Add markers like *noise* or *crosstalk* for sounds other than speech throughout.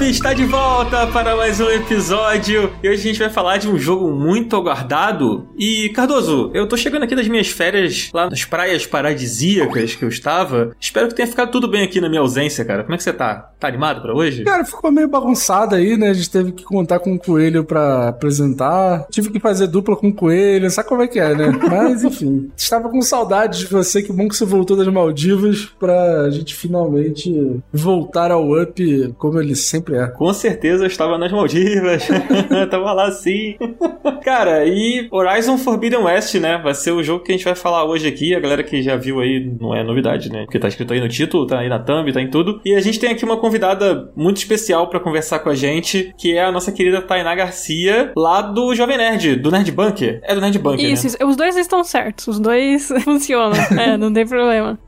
Está de volta para mais um episódio e hoje a gente vai falar de um jogo muito aguardado. E Cardoso, eu tô chegando aqui das minhas férias lá nas praias paradisíacas que eu estava. Espero que tenha ficado tudo bem aqui na minha ausência, cara. Como é que você tá? Tá animado para hoje? Cara, ficou meio bagunçado aí, né? A gente teve que contar com o coelho para apresentar. Tive que fazer dupla com o coelho, sabe como é que é, né? *laughs* Mas enfim, estava com saudade de você. Que bom que você voltou das Maldivas pra gente finalmente voltar ao Up como ele sempre é. Com certeza eu estava nas Maldivas. *laughs* tava lá sim. *laughs* Cara, e Horizon Forbidden West, né? Vai ser o jogo que a gente vai falar hoje aqui. A galera que já viu aí não é novidade, né? Porque tá escrito aí no título, tá aí na thumb, tá em tudo. E a gente tem aqui uma convidada muito especial para conversar com a gente, que é a nossa querida Tainá Garcia, lá do Jovem Nerd, do Nerd Bunker. É do Nerd Bunker, Isso, né? isso. os dois estão certos, os dois *laughs* funcionam. é, não tem problema.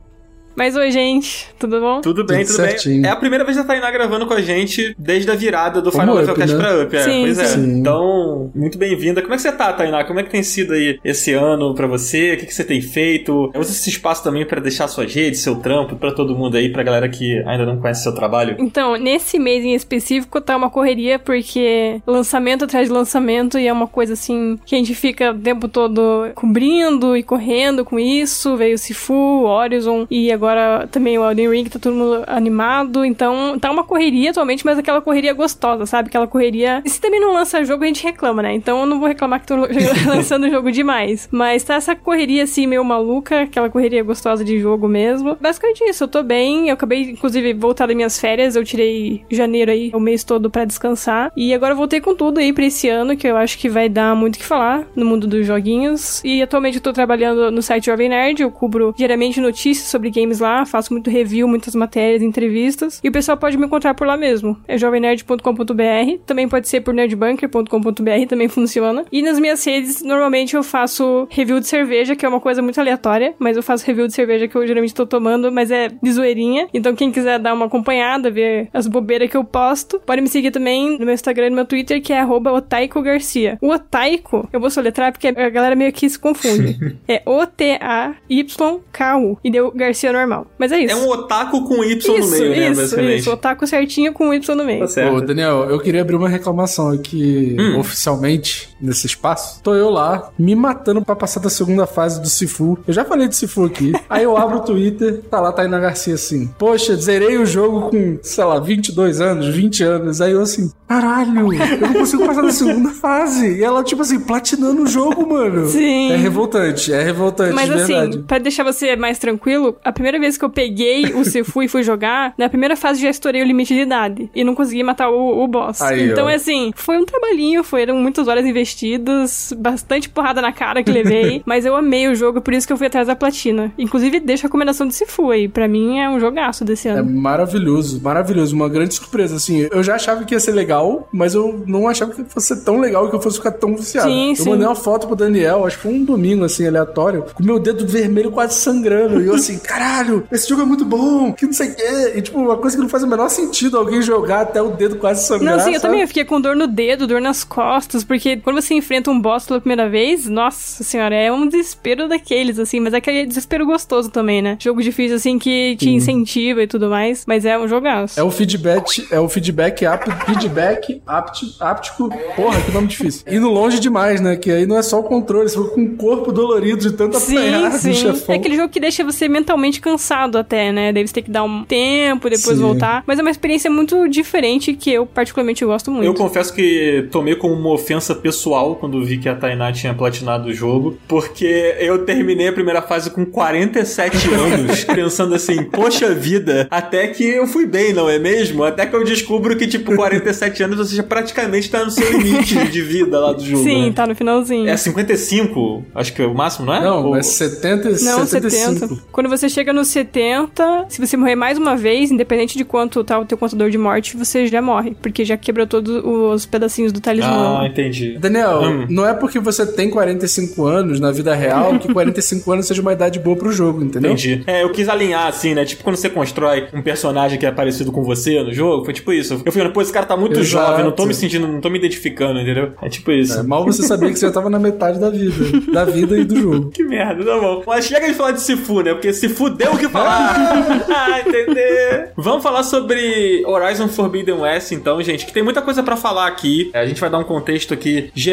Mas oi, gente, tudo bom? Tudo bem, tudo, Tudo bem. É a primeira vez que a Tainá gravando com a gente desde a virada do Como Final Up, Levelcast né? pra Up. É, Sim, pois é. sim. Então, muito bem-vinda. Como é que você tá, Tainá? Como é que tem sido aí esse ano pra você? O que, que você tem feito? Usa esse espaço também pra deixar suas redes, seu trampo, pra todo mundo aí, pra galera que ainda não conhece seu trabalho. Então, nesse mês em específico tá uma correria porque lançamento atrás de lançamento e é uma coisa assim que a gente fica o tempo todo cobrindo e correndo com isso. Veio o Sifu, Horizon e agora também o Elden Ring, tá todo mundo animado. Então, tá uma correria atualmente, mas aquela correria gostosa, sabe? Aquela correria. E se também não lança jogo, a gente reclama, né? Então eu não vou reclamar que tô *laughs* lançando jogo demais. Mas tá essa correria assim meio maluca, aquela correria gostosa de jogo mesmo. Basicamente isso, eu tô bem. Eu acabei, inclusive, voltar das minhas férias. Eu tirei janeiro aí, o mês todo pra descansar. E agora voltei com tudo aí pra esse ano, que eu acho que vai dar muito o que falar no mundo dos joguinhos. E atualmente eu tô trabalhando no site Jovem Nerd. Eu cubro diariamente notícias sobre games lá, faço muito review, muitas matérias, entrevistas. E o pessoal pode me encontrar por lá mesmo. É jovemnerd.com.br. Também pode ser por nerdbunker.com.br, também *laughs* funciona. E nas minhas redes, normalmente eu faço review de cerveja, que é uma coisa muito aleatória, mas eu faço review de cerveja que eu geralmente tô tomando, mas é de zoeirinha. Então quem quiser dar uma acompanhada, ver as bobeiras que eu posto, pode me seguir também no meu Instagram e no meu Twitter, que é Otaiko Garcia. O Otaiko, eu vou soletrar porque a galera meio que se confunde. *laughs* é O-T-A-Y-K-U. E deu Garcia normal. Mas é isso. É um otaku com Y no isso, meio, né? isso, basicamente. isso. Otaku certinho com Y no meio. Tá certo. Ô, Daniel, eu queria abrir uma reclamação aqui Hum. oficialmente nesse espaço. Tô eu lá, me matando pra passar da segunda fase do Sifu. Eu já falei de Sifu aqui. *laughs* Aí eu abro o Twitter, tá lá Tainá Garcia assim. Poxa, zerei o jogo com, sei lá, 22 anos, 20 anos. Aí eu assim, caralho, eu não consigo passar da segunda fase. E ela, tipo assim, platinando o jogo, mano. Sim. É revoltante, é revoltante, Mas de verdade. assim, pra deixar você mais tranquilo, a primeira vez que eu peguei o Sifu e fui jogar, na primeira fase já estourei o limite de idade. E não consegui matar o, o boss. Aí, então, ó. é assim, foi um trabalhinho, foram muitas horas investidas, bastante porrada na cara que levei. *laughs* mas eu amei o jogo, por isso que eu fui atrás da platina. Inclusive, deixo a recomendação de Sifu aí. Pra mim é um jogaço desse É ano. maravilhoso, maravilhoso. Uma grande surpresa, assim. Eu já achava que ia ser legal, mas eu não achava que fosse ser tão legal que eu fosse ficar tão viciado. Sim, eu sim. mandei uma foto pro Daniel, acho que foi um domingo, assim, aleatório, com meu dedo vermelho quase sangrando. E eu assim, *laughs* caralho, esse jogo é muito bom, que não sei o quê. E, tipo, uma coisa que não faz o menor sentido alguém jogar até o dedo quase sangrar. Não, sim, eu também fiquei com dor no dedo, dor nas costas, porque quando você enfrenta um boss pela primeira vez, nossa senhora, é um desespero daqueles, assim, mas é aquele desespero gostoso também, né? Jogo difícil, assim, que te incentiva e tudo mais, mas é um jogaço. É o feedback, é o feedback ap, feedback áptico. Porra, que nome difícil. Indo longe demais, né? Que aí não é só o controle, você fica com o corpo dolorido de tanto apanhar Sim, do sim. chefão. É aquele jogo que deixa você mentalmente cansado até, né? Daí você tem que dar um tempo, depois Sim. voltar. Mas é uma experiência muito diferente que eu particularmente gosto muito. Eu confesso que tomei como uma ofensa pessoal quando vi que a Tainá tinha platinado o jogo, porque eu terminei a primeira fase com 47 *laughs* anos, pensando assim, poxa vida, até que eu fui bem, não é mesmo? Até que eu descubro que, tipo, 47 anos você já praticamente tá no seu limite de vida lá do jogo. Sim, né? tá no finalzinho. É 55, acho que é o máximo, não é? Não, Ou- mas 70 e Não, 75. 70. Quando você chega no 70, se você morrer mais uma vez, independente de quanto tá o teu contador de morte, você já morre. Porque já quebrou todos os pedacinhos do talismã. Ah, entendi. Daniel, Daniel, Hum. não é porque você tem 45 anos na vida real que 45 anos seja uma idade boa pro jogo, entendeu? Entendi. É, eu quis alinhar assim, né? Tipo quando você constrói um personagem que é parecido com você no jogo, foi tipo isso. Eu falei, pô, esse cara tá muito Exato. jovem, não tô me sentindo, não tô me identificando, entendeu? É tipo isso. É, mal você sabia que você já tava na metade da vida. Da vida e do jogo. *laughs* Que merda, tá bom. Mas chega de falar de Sifu, né? Porque Sifu deu o que falar. *laughs* ah, entender. Vamos falar sobre Horizon Forbidden West, então, gente, que tem muita coisa pra falar aqui. A gente vai dar um contexto aqui geral.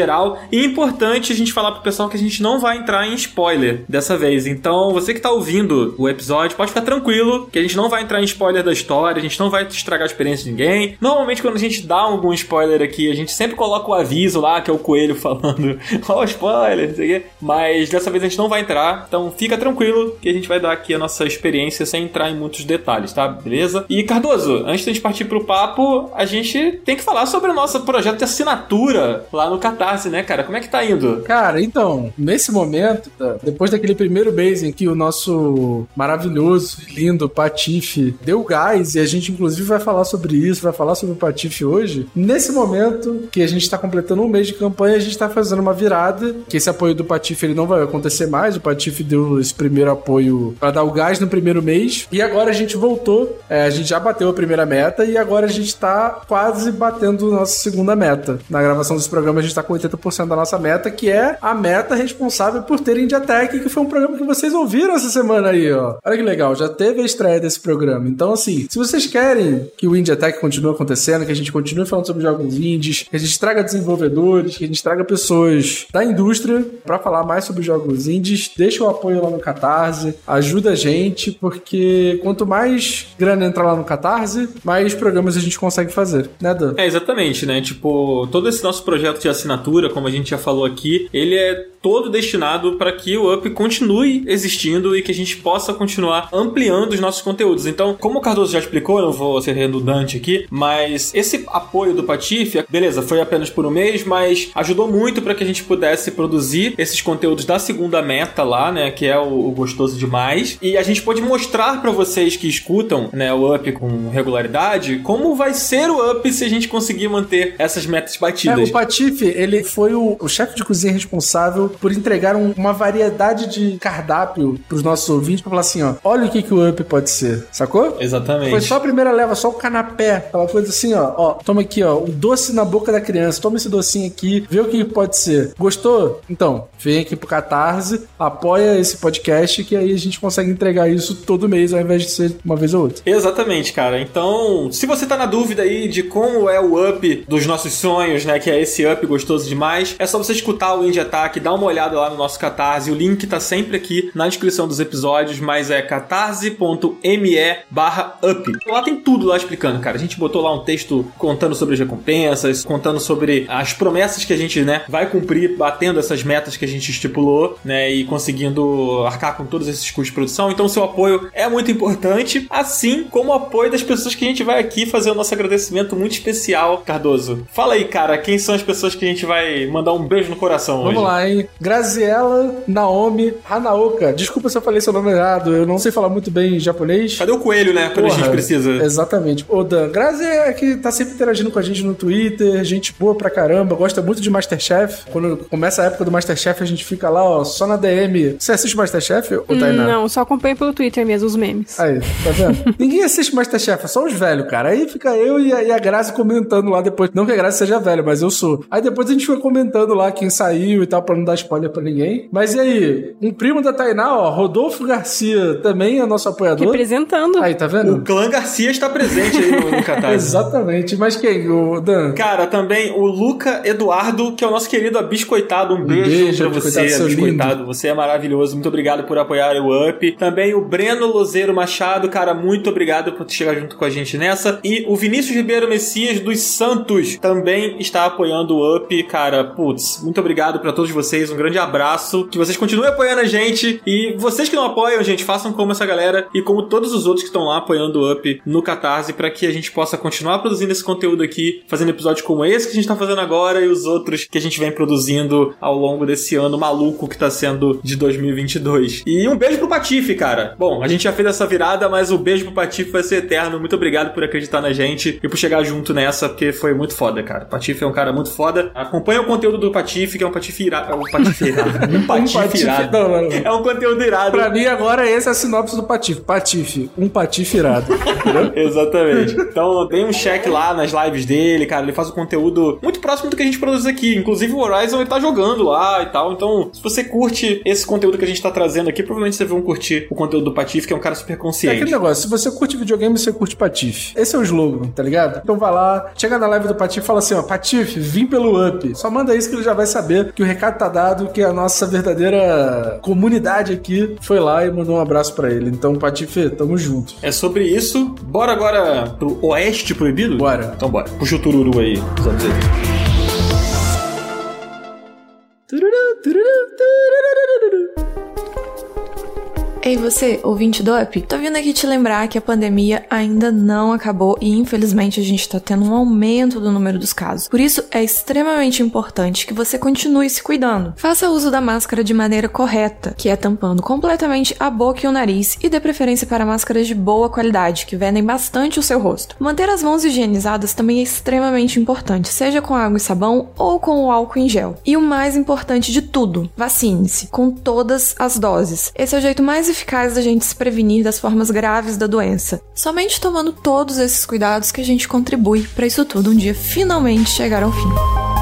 E é importante a gente falar pro pessoal que a gente não vai entrar em spoiler dessa vez. Então, você que tá ouvindo o episódio, pode ficar tranquilo que a gente não vai entrar em spoiler da história, a gente não vai estragar a experiência de ninguém. Normalmente, quando a gente dá algum spoiler aqui, a gente sempre coloca o aviso lá, que é o coelho *laughs* falando, ó, spoiler, não sei o quê. Mas dessa vez a gente não vai entrar, então fica tranquilo que a gente vai dar aqui a nossa experiência sem entrar em muitos detalhes, tá? Beleza? E Cardoso, antes de a gente partir pro papo, a gente tem que falar sobre o nosso projeto de assinatura lá no Catarse, né, cara? Como é que tá indo? Cara, então, nesse momento, tá, depois daquele primeiro mês em que o nosso maravilhoso lindo Patife deu gás, e a gente inclusive vai falar sobre isso, vai falar sobre o Patife hoje, nesse momento que a gente tá completando um mês de campanha, a gente tá fazendo uma virada, que esse apoio do Patife ele não vai acontecer mais, o Patife deu esse primeiro apoio para dar o gás no primeiro mês, e agora a gente voltou, é, a gente já bateu a primeira meta, e agora a gente tá quase batendo nossa segunda meta. Na gravação desse programa a gente tá com 80% da nossa meta, que é a meta responsável por ter Indie Tech, que foi um programa que vocês ouviram essa semana aí, ó. Olha que legal, já teve a estreia desse programa. Então, assim, se vocês querem que o Indie Tech continue acontecendo, que a gente continue falando sobre jogos indies, que a gente traga desenvolvedores, que a gente traga pessoas da indústria pra falar mais sobre jogos indies, deixa o apoio lá no Catarse, ajuda a gente, porque quanto mais grana entrar lá no Catarse, mais programas a gente consegue fazer, né, Dan? É, exatamente, né? Tipo, todo esse nosso projeto de assinatura, como a gente já falou aqui, ele é todo destinado para que o Up continue existindo e que a gente possa continuar ampliando os nossos conteúdos. Então, como o Cardoso já explicou, não vou ser redundante aqui, mas esse apoio do Patife, beleza, foi apenas por um mês, mas ajudou muito para que a gente pudesse produzir esses conteúdos da segunda meta lá, né, que é o, o gostoso demais, e a gente pode mostrar para vocês que escutam, né, o Up com regularidade, como vai ser o Up se a gente conseguir manter essas metas É, batidas. o Patife, ele foi o, o chefe de cozinha responsável por entregar um- uma variedade de cardápio pros nossos ouvintes pra falar assim, ó, olha o que, que o Up pode ser, sacou? Exatamente. Foi só a primeira leva, só o canapé, aquela coisa assim, ó, ó, toma aqui, ó, o doce na boca da criança, toma esse docinho aqui, vê o que pode ser. Gostou? Então, vem aqui pro Catarse, apoia esse podcast, que aí a gente consegue entregar isso todo mês, ao invés de ser uma vez ou outra. Exatamente, cara. Então, se você tá na dúvida aí de como é o up dos nossos sonhos, né, que é esse up gostoso demais, é só você escutar o Indie Attack, dar uma olhada lá no nosso Catarse. O link tá sempre aqui na descrição dos episódios, mas é catarse.me barra up. Lá tem tudo lá explicando, cara. A gente botou lá um texto contando sobre as recompensas, contando sobre as promessas que a gente, né, vai cumprir batendo essas metas que a gente estipulou, né, e conseguindo arcar com todos esses custos de produção. Então, seu apoio é muito importante, assim como o apoio das pessoas que a gente vai aqui fazer o nosso agradecimento muito especial, Cardoso. Fala aí, cara, quem são as pessoas que a gente vai mandar um beijo no coração hoje? Vamos lá, hein? Graziella Naomi Hanaoka. Desculpa se eu falei seu nome errado, eu não sei falar muito bem japonês. Cadê o coelho, né? Quando a gente Porra, precisa. Exatamente. Ô, Dan, Grazi é que tá sempre interagindo com a gente no Twitter, gente boa pra caramba, gosta muito de Masterchef. Quando começa a época do Masterchef, a gente fica lá, ó, só na DM. Você assiste Masterchef, ô Tainá? Não, só acompanho pelo Twitter mesmo os memes. Aí, tá vendo? *laughs* Ninguém assiste Masterchef, é só os velhos, cara. Aí fica eu e a, e a Grazi comentando lá depois. Não que a Grazi seja velha, mas eu sou. Aí depois a gente foi comentando lá quem saiu e tal, pra não dar spoiler pra ninguém. Mas e aí? Um primo da Tainá, ó, Rodolfo Garcia, também é nosso apoiador. Representando. Aí, tá vendo? O clã Garcia está presente aí no, no Catarse. *laughs* Exatamente. Mas quem? O Dan? Cara, também o Luca Eduardo, que é o nosso querido Abiscoitado. Um beijo, beijo, pra você, Abiscoitado. Você é maravilhoso. Muito obrigado por apoiar o Up. Também o Breno Lozeiro Machado, cara, muito obrigado por chegar junto com a gente nessa. E o Vinícius Ribeiro Messias dos Santos também está apoiando o Up. Cara, putz, muito obrigado pra todos vocês. Um grande abraço. Que vocês continuem apoiando a gente. E vocês que não apoiam, gente, façam como essa galera e como todos os outros que estão lá apoiando o Up no Catarse para que a gente possa continuar produzindo esse conteúdo aqui, fazendo episódios como esse que a gente tá fazendo agora e os outros que a gente vem produzindo ao longo desse ano maluco que tá sendo de 2022. E um beijo pro Patife, cara. Bom, a gente já fez essa virada, mas o beijo pro Patife vai ser eterno. Muito obrigado por acreditar na gente e por chegar junto nessa, porque foi muito foda, cara. Patife é um cara muito foda. A Acompanha o conteúdo do Patife, que é um Patife irado. Um Patife *laughs* irado. Um Patife, Um irado. não, não, não. É um conteúdo irado. Pra mim, agora esse é a sinopse do Patife. Patife, um Patife irado. *laughs* Exatamente. Então, tem um check lá nas lives dele, cara. Ele faz o conteúdo muito próximo do que a gente produz aqui. Inclusive, o Horizon ele tá jogando lá e tal. Então, se você curte esse conteúdo que a gente tá trazendo aqui, provavelmente você vão curtir o conteúdo do Patife, que é um cara super É aquele consciente. negócio, se você curte videogame, você curte Patife. Esse é o slogan, tá ligado? Então vai lá, chega na live do Patife e fala assim, ó, Patife, vim pelo Up. Só manda isso que ele já vai saber que o recado tá dado, que a nossa verdadeira comunidade aqui foi lá e mandou um abraço pra ele. Então, Patife, tamo junto. É sobre isso. Bora agora pro Oeste Proibido? Bora. Então bora. Puxa o tururu aí, os anos 80. Tururu, tururu, tururu. Ei você, ouvinte do Up, tô vindo aqui te lembrar que a pandemia ainda não acabou e infelizmente a gente tá tendo um aumento do número dos casos. Por isso é extremamente importante que você continue se cuidando. Faça uso da máscara de maneira correta, que é tampando completamente a boca e o nariz e dê preferência para máscaras de boa qualidade, que vendem bastante o seu rosto. Manter as mãos higienizadas também é extremamente importante, seja com água e sabão ou com o álcool em gel. E o mais importante de tudo, vacine-se com todas as doses. Esse é o jeito mais eficaz da gente se prevenir das formas graves da doença. Somente tomando todos esses cuidados que a gente contribui para isso tudo um dia finalmente chegar ao fim.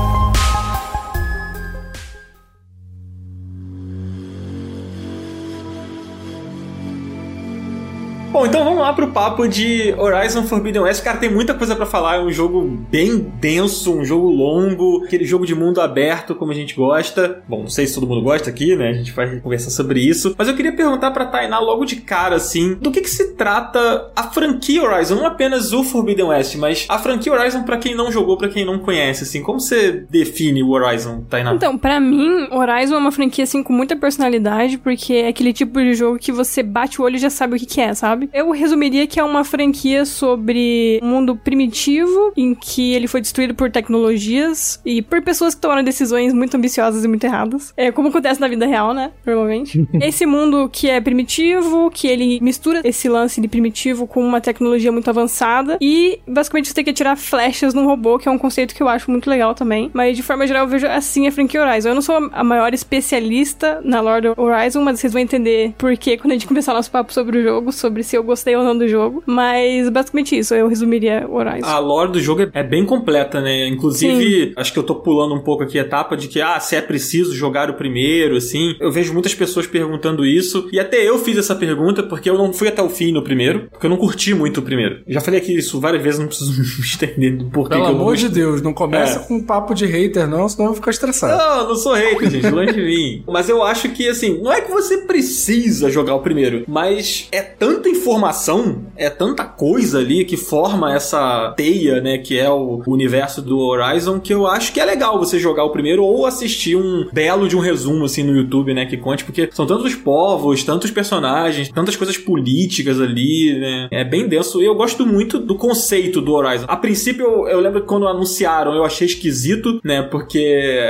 Bom, então vamos lá pro papo de Horizon Forbidden West. Cara, tem muita coisa pra falar. É um jogo bem denso, um jogo longo, aquele jogo de mundo aberto, como a gente gosta. Bom, não sei se todo mundo gosta aqui, né? A gente vai conversar sobre isso. Mas eu queria perguntar pra Tainá logo de cara, assim, do que que se trata a franquia Horizon? Não apenas o Forbidden West, mas a franquia Horizon pra quem não jogou, pra quem não conhece, assim. Como você define o Horizon, Tainá? Então, pra mim, Horizon é uma franquia assim com muita personalidade, porque é aquele tipo de jogo que você bate o olho e já sabe o que, que é, sabe? Eu resumiria que é uma franquia sobre um mundo primitivo em que ele foi destruído por tecnologias e por pessoas que tomaram decisões muito ambiciosas e muito erradas. É como acontece na vida real, né? Normalmente. *laughs* esse mundo que é primitivo, que ele mistura esse lance de primitivo com uma tecnologia muito avançada e basicamente você tem que atirar flechas num robô, que é um conceito que eu acho muito legal também. Mas de forma geral eu vejo assim a franquia Horizon. Eu não sou a maior especialista na lore do Horizon, mas vocês vão entender por que quando a gente *laughs* começar o nosso papo sobre o jogo, sobre se eu gostei ou não do jogo. Mas basicamente isso, eu resumiria o Horizon. A lore do jogo é- é bem completa, né? Inclusive, acho que eu tô pulando um pouco aqui a etapa de que, ah, se é preciso jogar o primeiro, assim. Eu vejo muitas pessoas perguntando isso. E até eu fiz essa pergunta porque eu não fui até o fim no primeiro. Porque eu não curti muito o primeiro. Já falei aqui isso várias vezes, não preciso *laughs* me estender do porquê Pelo que eu não amor de. Deus, não começa É. com um papo de hater, não, senão eu vou ficar estressado. Não, eu não sou hater, gente, longe de mim. Mas eu acho que, assim, não é que você precisa jogar o primeiro, mas é tanta informação, é tanta coisa ali que forma essa teia, né, que é o universo do Horizon, que eu acho que é legal você jogar o primeiro ou assistir um belo de um resumo, assim, no YouTube, né, que conte, porque são tantos povos, tantos personagens, tantas coisas políticas ali, né, é bem denso. E eu gosto muito do conceito do Horizon. A princípio, eu, eu lembro que quando anunciaram, eu achei esquisito, né, porque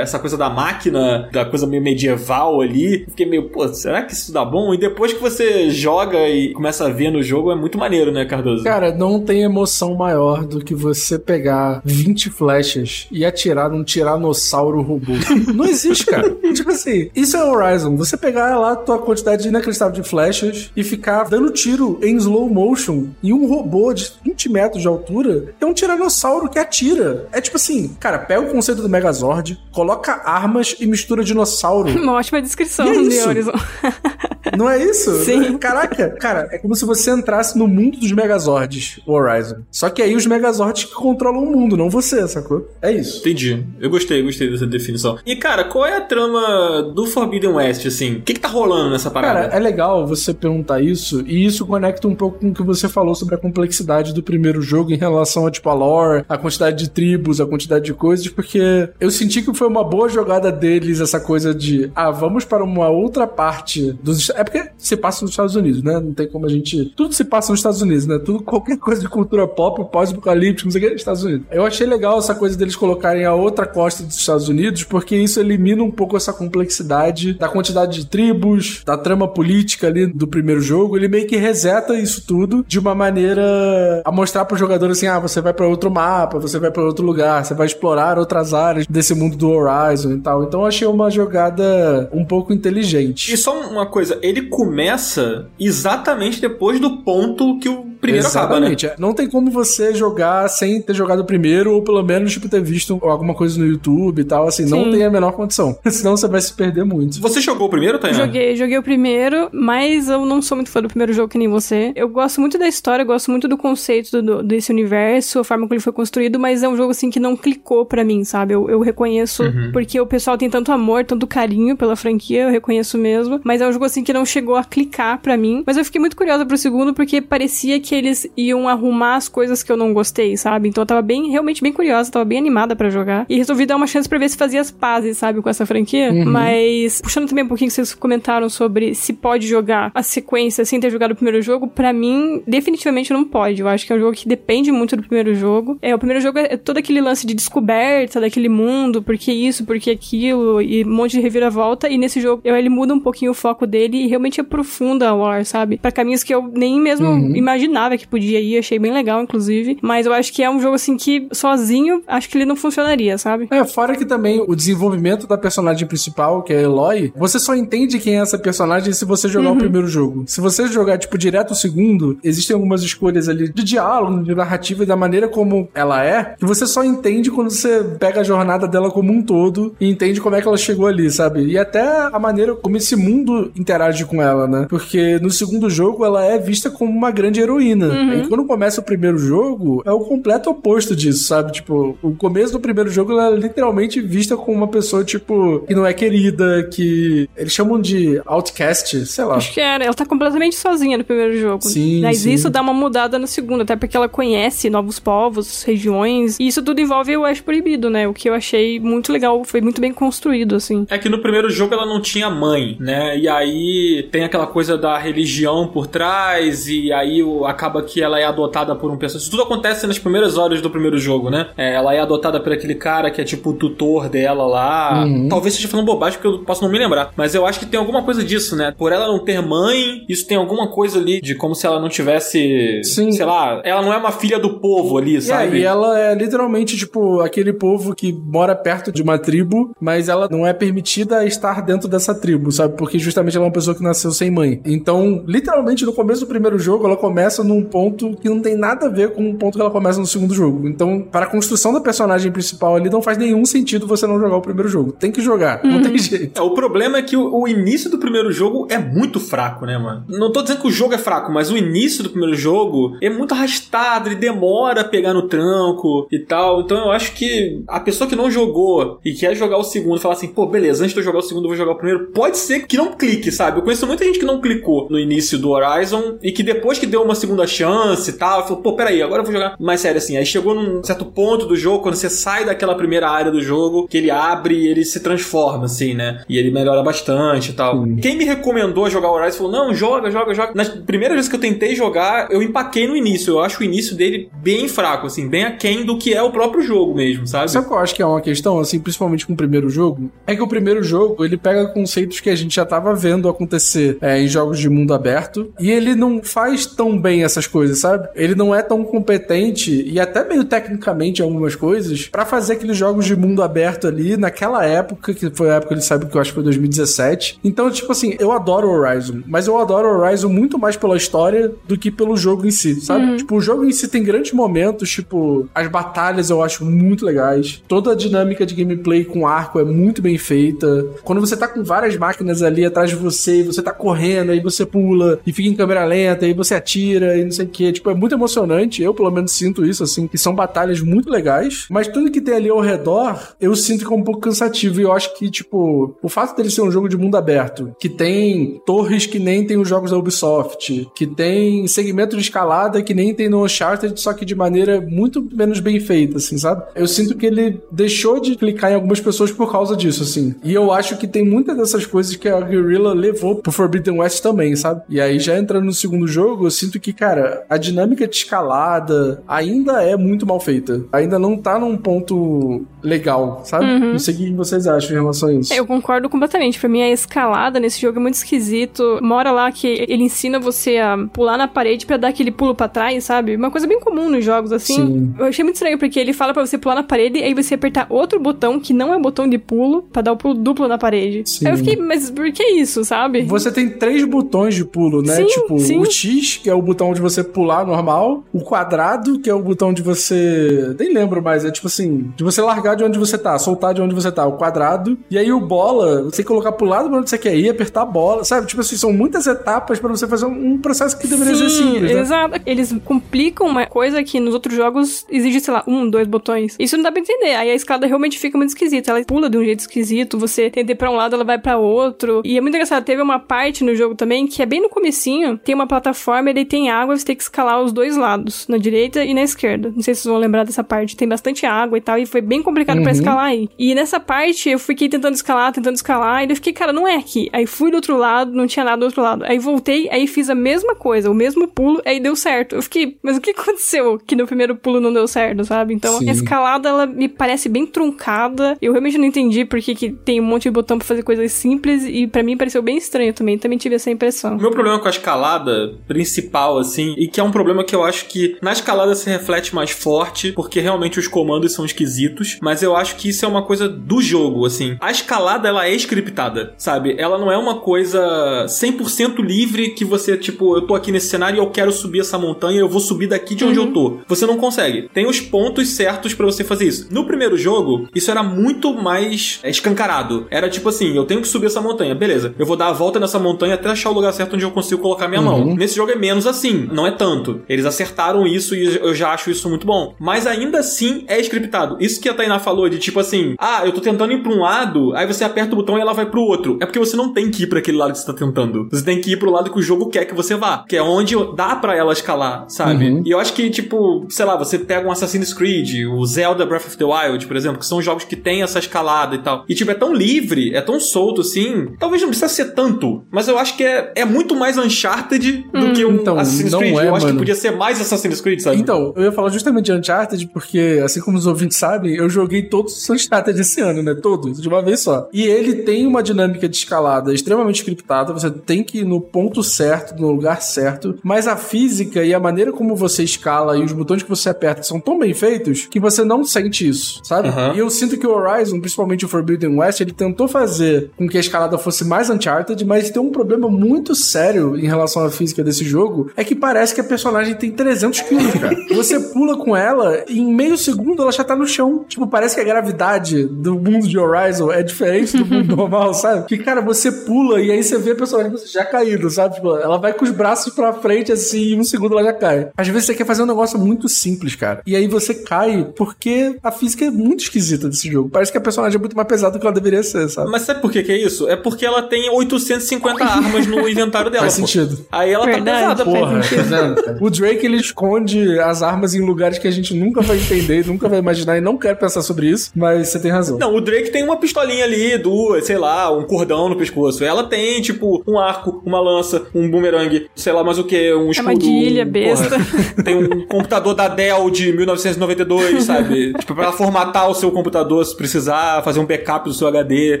essa coisa da máquina, da coisa meio medieval ali, fiquei meio, pô, será que isso dá bom? E depois que você joga e começa a ver no jogo, é muito maneiro, né, Cardoso? Cara, não tem emoção maior do que você pegar 20 flechas e atirar num tiranossauro robô. *laughs* não existe, cara. tipo assim, isso é Horizon. Você pegar lá a tua quantidade inacreditável de flechas e ficar dando tiro em slow motion em um robô de 20 metros de altura, é um tiranossauro que atira. É tipo assim, cara, pega o conceito do Megazord, coloca armas e mistura dinossauro. Uma ótima descrição E é de isso? *laughs* Não é isso? Sim. Caraca, cara, é como se você entrasse no mundo dos Megazords, o Horizon. Só que aí os Megazords que controlam o mundo, não você, sacou? É isso. Entendi. Eu gostei, gostei dessa definição. E, cara, qual é a trama do Forbidden West, assim? O que que tá rolando nessa parada? Cara, é legal você perguntar isso, e isso conecta um pouco com o que você falou sobre a complexidade do primeiro jogo em relação a, tipo, a lore, a quantidade de tribos, a quantidade de coisas, porque eu senti que foi uma boa jogada deles essa coisa de, ah, vamos para uma outra parte dos... É porque se passa nos Estados Unidos, né? Não tem como a gente. Tudo se passa nos Estados Unidos, né? Tudo, *laughs* qualquer coisa de cultura pop, pós-apocalíptico, não sei o que, Estados Unidos. Eu achei legal essa coisa deles colocarem a outra costa dos Estados Unidos, porque isso elimina um pouco essa complexidade da quantidade de tribos, da trama política ali do primeiro jogo. Ele meio que reseta isso tudo de uma maneira a mostrar pro jogador assim: ah, você vai para outro mapa, você vai para outro lugar, você vai explorar outras áreas desse mundo do Horizon e tal. Então eu achei uma jogada um pouco inteligente. E só uma coisa, ele começa exatamente depois do ponto que o primeiro Exatamente. acaba, né? Não tem como você jogar sem ter jogado o primeiro, ou pelo menos, tipo, ter visto alguma coisa no YouTube e tal, assim, não Sim. tem a menor condição. *laughs* Senão você vai se perder muito. Você jogou o primeiro, Tainá? Joguei, joguei o primeiro, mas eu não sou muito fã do primeiro jogo que nem você. Eu gosto muito da história, eu gosto muito do conceito do- desse universo, a forma como ele foi construído, mas é um jogo assim que não clicou pra mim, sabe? Eu, eu reconheço, porque o pessoal tem tanto amor, tanto carinho pela franquia, eu reconheço mesmo, mas é um jogo assim que não chegou a clicar pra mim. Mas eu fiquei muito curiosa pro segundo, porque parecia que eles iam arrumar as coisas que eu não gostei, sabe? Então eu tava bem, realmente bem curiosa, tava bem animada pra jogar. E resolvi dar uma chance pra ver se fazia as pazes, sabe, com essa franquia. Mas, puxando também um pouquinho que vocês comentaram sobre se pode jogar a sequência sem ter jogado o primeiro jogo, pra mim, definitivamente não pode. Eu acho que é um jogo que depende muito do primeiro jogo. É, o primeiro jogo é todo aquele lance de descoberta daquele mundo, por que isso, por que aquilo, e um monte de reviravolta. E nesse jogo, ele muda um pouquinho o foco dele e realmente aprofunda a lore, sabe? Pra caminhos que eu nem mesmo imaginava que podia ir. Achei bem legal, inclusive. Mas eu acho que é um jogo, assim, que sozinho, acho que ele não funcionaria, sabe? É, fora que também o desenvolvimento da personagem principal, que é a Eloy, você só entende quem é essa personagem se você jogar o primeiro jogo. Se você jogar, tipo, direto o segundo, existem algumas escolhas ali de diálogo, de narrativa e da maneira como ela é, que você só entende quando você pega a jornada dela como um todo e entende como é que ela chegou ali, sabe? E até a maneira como esse mundo interage com ela, né? Porque no segundo jogo ela é vista como uma grande heroína. E quando começa o primeiro jogo, é o completo oposto disso, sabe? Tipo, o começo do primeiro jogo ela é literalmente vista como uma pessoa, tipo, que não é querida, que eles chamam de outcast, sei lá. Acho que era. Ela tá completamente sozinha no primeiro jogo. Sim, Mas sim. isso dá uma mudada no segundo, até porque ela conhece novos povos, regiões. E isso tudo envolve o Oeste Proibido, né? O que eu achei muito legal. Foi muito bem construído, assim. É que no primeiro jogo ela não tinha mãe, né? E aí tem aquela coisa da religião por trás, e aí o- acaba que ela é adotada por um pessoal. Isso tudo acontece nas primeiras horas do primeiro jogo, né? É, ela é adotada por aquele cara que é tipo o tutor dela lá. Talvez esteja falando bobagem porque eu posso não me lembrar. Mas eu acho que tem alguma coisa disso, né? Por ela não ter mãe, isso tem alguma coisa ali de como se ela não tivesse. Sim. Sei lá, ela não é uma filha do povo ali, E sabe? aí ela é literalmente, tipo, aquele povo que mora perto de uma tribo, mas ela não é permitida estar dentro dessa tribo, sabe? Porque justamente ela é uma pessoa que nasceu sem mãe. Então, literalmente, no começo do primeiro jogo, ela começa num ponto que não tem nada a ver com o ponto que ela começa no segundo jogo. Então, para a construção da personagem principal ali, não faz nenhum sentido você não jogar o primeiro jogo. Tem que jogar, não tem jeito. É, o problema é que o, o início do primeiro jogo é muito fraco, né, mano? Não tô dizendo que o jogo é fraco, mas o início do primeiro jogo é muito arrastado, ele demora a pegar no tranco e tal. Então eu acho que a pessoa que não jogou e quer jogar o segundo, falar assim, pô, beleza, antes de eu jogar o segundo, eu vou jogar o primeiro, pode ser que não clique, sabe? Eu conheço muita gente que não clicou no início do Horizon e que depois que deu uma segunda chance e tal, falou, pô, peraí, agora eu vou jogar mais sério assim. Aí chegou num certo ponto do jogo, quando você sai daquela primeira área do jogo, que ele abre e ele se transforma, assim, né? E ele melhora bastante e tal. Quem me recomendou jogar Horizon falou, não, joga, joga, joga. Nas primeiras vezes que eu tentei jogar, eu empaquei no início. Eu acho o início dele bem fraco, assim, bem aquém do que é o próprio jogo mesmo, sabe? Sabe o que eu acho que é uma questão, assim, principalmente com o primeiro jogo? É que o primeiro jogo, ele pega conceitos que a gente já tava vendo acontecer é, em jogos de mundo aberto, e ele não faz tão bem essas coisas, sabe? Ele não é tão competente, e até meio tecnicamente algumas coisas, pra fazer aqueles jogos de mundo aberto ali, naquela época, que foi a época, ele sabe que eu acho que foi 2017. Então, tipo assim, eu adoro Horizon, mas eu adoro Horizon muito mais pela história do que pelo jogo em si, sabe? Tipo, o jogo em si tem grandes momentos, tipo, as batalhas eu acho muito legais. Toda a dinâmica de gameplay com arco é muito bem feita. Quando você tá com várias máquinas ali atrás de você, e você tá correndo, aí você pula e fica em câmera lenta, aí você atira, e não sei o que. Tipo, é muito emocionante. Eu, pelo menos, sinto isso, assim, que são batalhas muito legais. Mas tudo que tem ali ao redor, eu sinto que é um pouco cansativo. E eu acho que, tipo, o fato dele ser um jogo de mundo aberto, que tem torres que nem tem os jogos da Ubisoft, que tem segmento de escalada que nem tem no Uncharted, só que de maneira muito menos bem feita, assim, sabe? Eu sinto que ele deixou de clicar em algumas pessoas por causa disso, assim. E eu acho que tem muitas dessas coisas que a Guerrilla levou pro Forbidden West também, sabe? E aí, já entrando no segundo jogo, eu sinto que, cara, a dinâmica de escalada ainda é muito mal feita. Ainda não tá num ponto legal, sabe? Uhum. Não sei o que vocês acham em relação a isso. Eu concordo completamente. Pra mim, a escalada nesse jogo é muito esquisito. Mora lá que ele ensina você a pular na parede para dar aquele pulo para trás, sabe? Uma coisa bem comum nos jogos, assim. Sim. Eu achei muito estranho, porque ele fala para você pular na parede e aí você apertar outro botão que não é o botão de pulo para dar o pulo duplo na parede. Sim. Aí eu fiquei, mas por que isso, sabe? Você tem três botões de pulo, né? Sim, tipo, sim. o X, que é o botão de você pular normal, o quadrado, que é o botão de você. Nem lembro mais, é tipo assim, de você largar de onde você tá, soltar de onde você tá, o quadrado. E aí o bola, você tem que colocar pro lado pra onde você quer ir, apertar a bola, sabe? Tipo assim, são muitas etapas para você fazer um processo que deveria Sim, ser simples. Né? Exato. Eles complicam uma coisa que nos outros jogos exige, sei lá, um, dois botões. Isso não dá pra entender. Aí a escada realmente fica muito esquisita. Ela pula de um jeito esquisito, você tenta ir pra um lado, ela vai para outro. E é muito engraçado. Teve uma parte no jogo também que é bem no comecinho, tem uma plataforma e daí tem água, você tem que escalar os dois lados, na direita e na esquerda. Não sei se vocês vão lembrar dessa parte. Tem bastante água e tal, e foi bem complicado uhum. para escalar aí. E nessa parte eu fiquei tentando escalar, tentando escalar, e eu fiquei, cara, não é aqui. Aí fui do outro lado, não tinha nada do outro lado. Aí voltei, aí fiz a mesma coisa, o mesmo pulo, aí deu certo. Eu fiquei, mas o que *laughs* aconteceu que no primeiro pulo não deu certo, sabe? Então Sim. a escalada, ela me parece bem truncada. Eu realmente não entendi por que, que tem um monte de botão pra fazer coisas simples, e para mim pareceu bem estranho também. Também tive essa impressão. O meu problema com a escalada principal, assim, e que é um problema que eu acho que na escalada se reflete mais forte, porque realmente os comandos são esquisitos, mas eu acho que isso é uma coisa do jogo, assim. A escalada, ela é scriptada, sabe? Ela não é uma coisa 100% livre que você, tipo, eu tô aqui nesse cenário e eu quero subir essa montanha, eu vou subir daqui de onde uhum. eu tô. Você não consegue. Tem os pontos certos para você fazer isso. No primeiro jogo, isso era muito mais escancarado. Era tipo assim, eu tenho que subir essa montanha, beleza. Eu vou dar a volta nessa montanha até achar o lugar certo onde eu consigo colocar minha uhum. mão. Nesse jogo é menos assim, não é tanto. Eles acertaram isso e eu já acho isso muito bom. Mas ainda assim é scriptado. Isso que a Tainá falou de tipo assim, ah, eu tô tentando ir pra um lado, aí você aperta o botão e ela vai pro outro. É porque você não tem que ir para aquele lado que você tá tentando. Você tem que ir pro lado que o jogo quer que você vá, que é onde dá para ela escalar, sabe? Uhum. E eu acho que, tipo, sei lá, você pega um Assassin's Creed, o Zelda Breath of the Wild, por exemplo, que são jogos que tem essa escalada e tal. E, tipo, é tão livre, é tão solto assim. Talvez não precisa ser tanto, mas eu acho que é, é muito mais Uncharted do hum, que um então, Assassin's Creed. É, eu acho mano. que podia ser mais Assassin's Creed, sabe? Então, eu ia falar justamente de Uncharted, porque, assim como os ouvintes sabem, eu joguei todos os Uncharted esse ano, né? Todos, de uma vez só. E ele tem uma dinâmica de escalada extremamente scriptada, você tem que ir no ponto certo, no lugar certo, mas a física e a maneira como você escala e os botões que você aperta são tão bem feitos que você não sente isso, sabe? Uhum. E eu sinto que o Horizon, principalmente o Forbidden West, ele tentou fazer com que a escalada fosse mais Uncharted, mas tem um problema muito sério em relação à física desse jogo, é que parece que a personagem tem 300 quilos, cara. Você pula com ela e em meio segundo ela já tá no chão. Tipo, parece que a gravidade do mundo de Horizon é diferente do mundo *laughs* normal, sabe? Que, cara, você pula e aí você vê a personagem já caído, sabe? Tipo, ela vai com os braços pra frente assim e em um segundo ela já cai. Às vezes você quer fazer um negócio muito simples, cara. E aí você cai porque a física é muito esquisita desse jogo. Parece que a personagem é muito mais pesada do que ela deveria ser, sabe? Mas sabe por que, que é isso? É porque ela tem 850 armas no inventário dela. Faz pô. sentido. Aí ela tá Verdade, tá pesada, porra. Tá *laughs* o Drake, ele esconde as armas em lugares que a gente nunca vai entender, nunca vai imaginar e não quer pensar sobre isso, mas você tem razão. Não, o Drake tem uma pistolinha ali, duas, sei lá, um cordão no pescoço. Ela tem, tipo, um arco, uma lança, um bumerangue, sei lá mais o que, um escudo. Armadilha, besta. Porra. Tem um computador da Dell de 1992, sabe? *laughs* tipo, pra formatar o seu computador se precisar, fazer um backup do seu HD.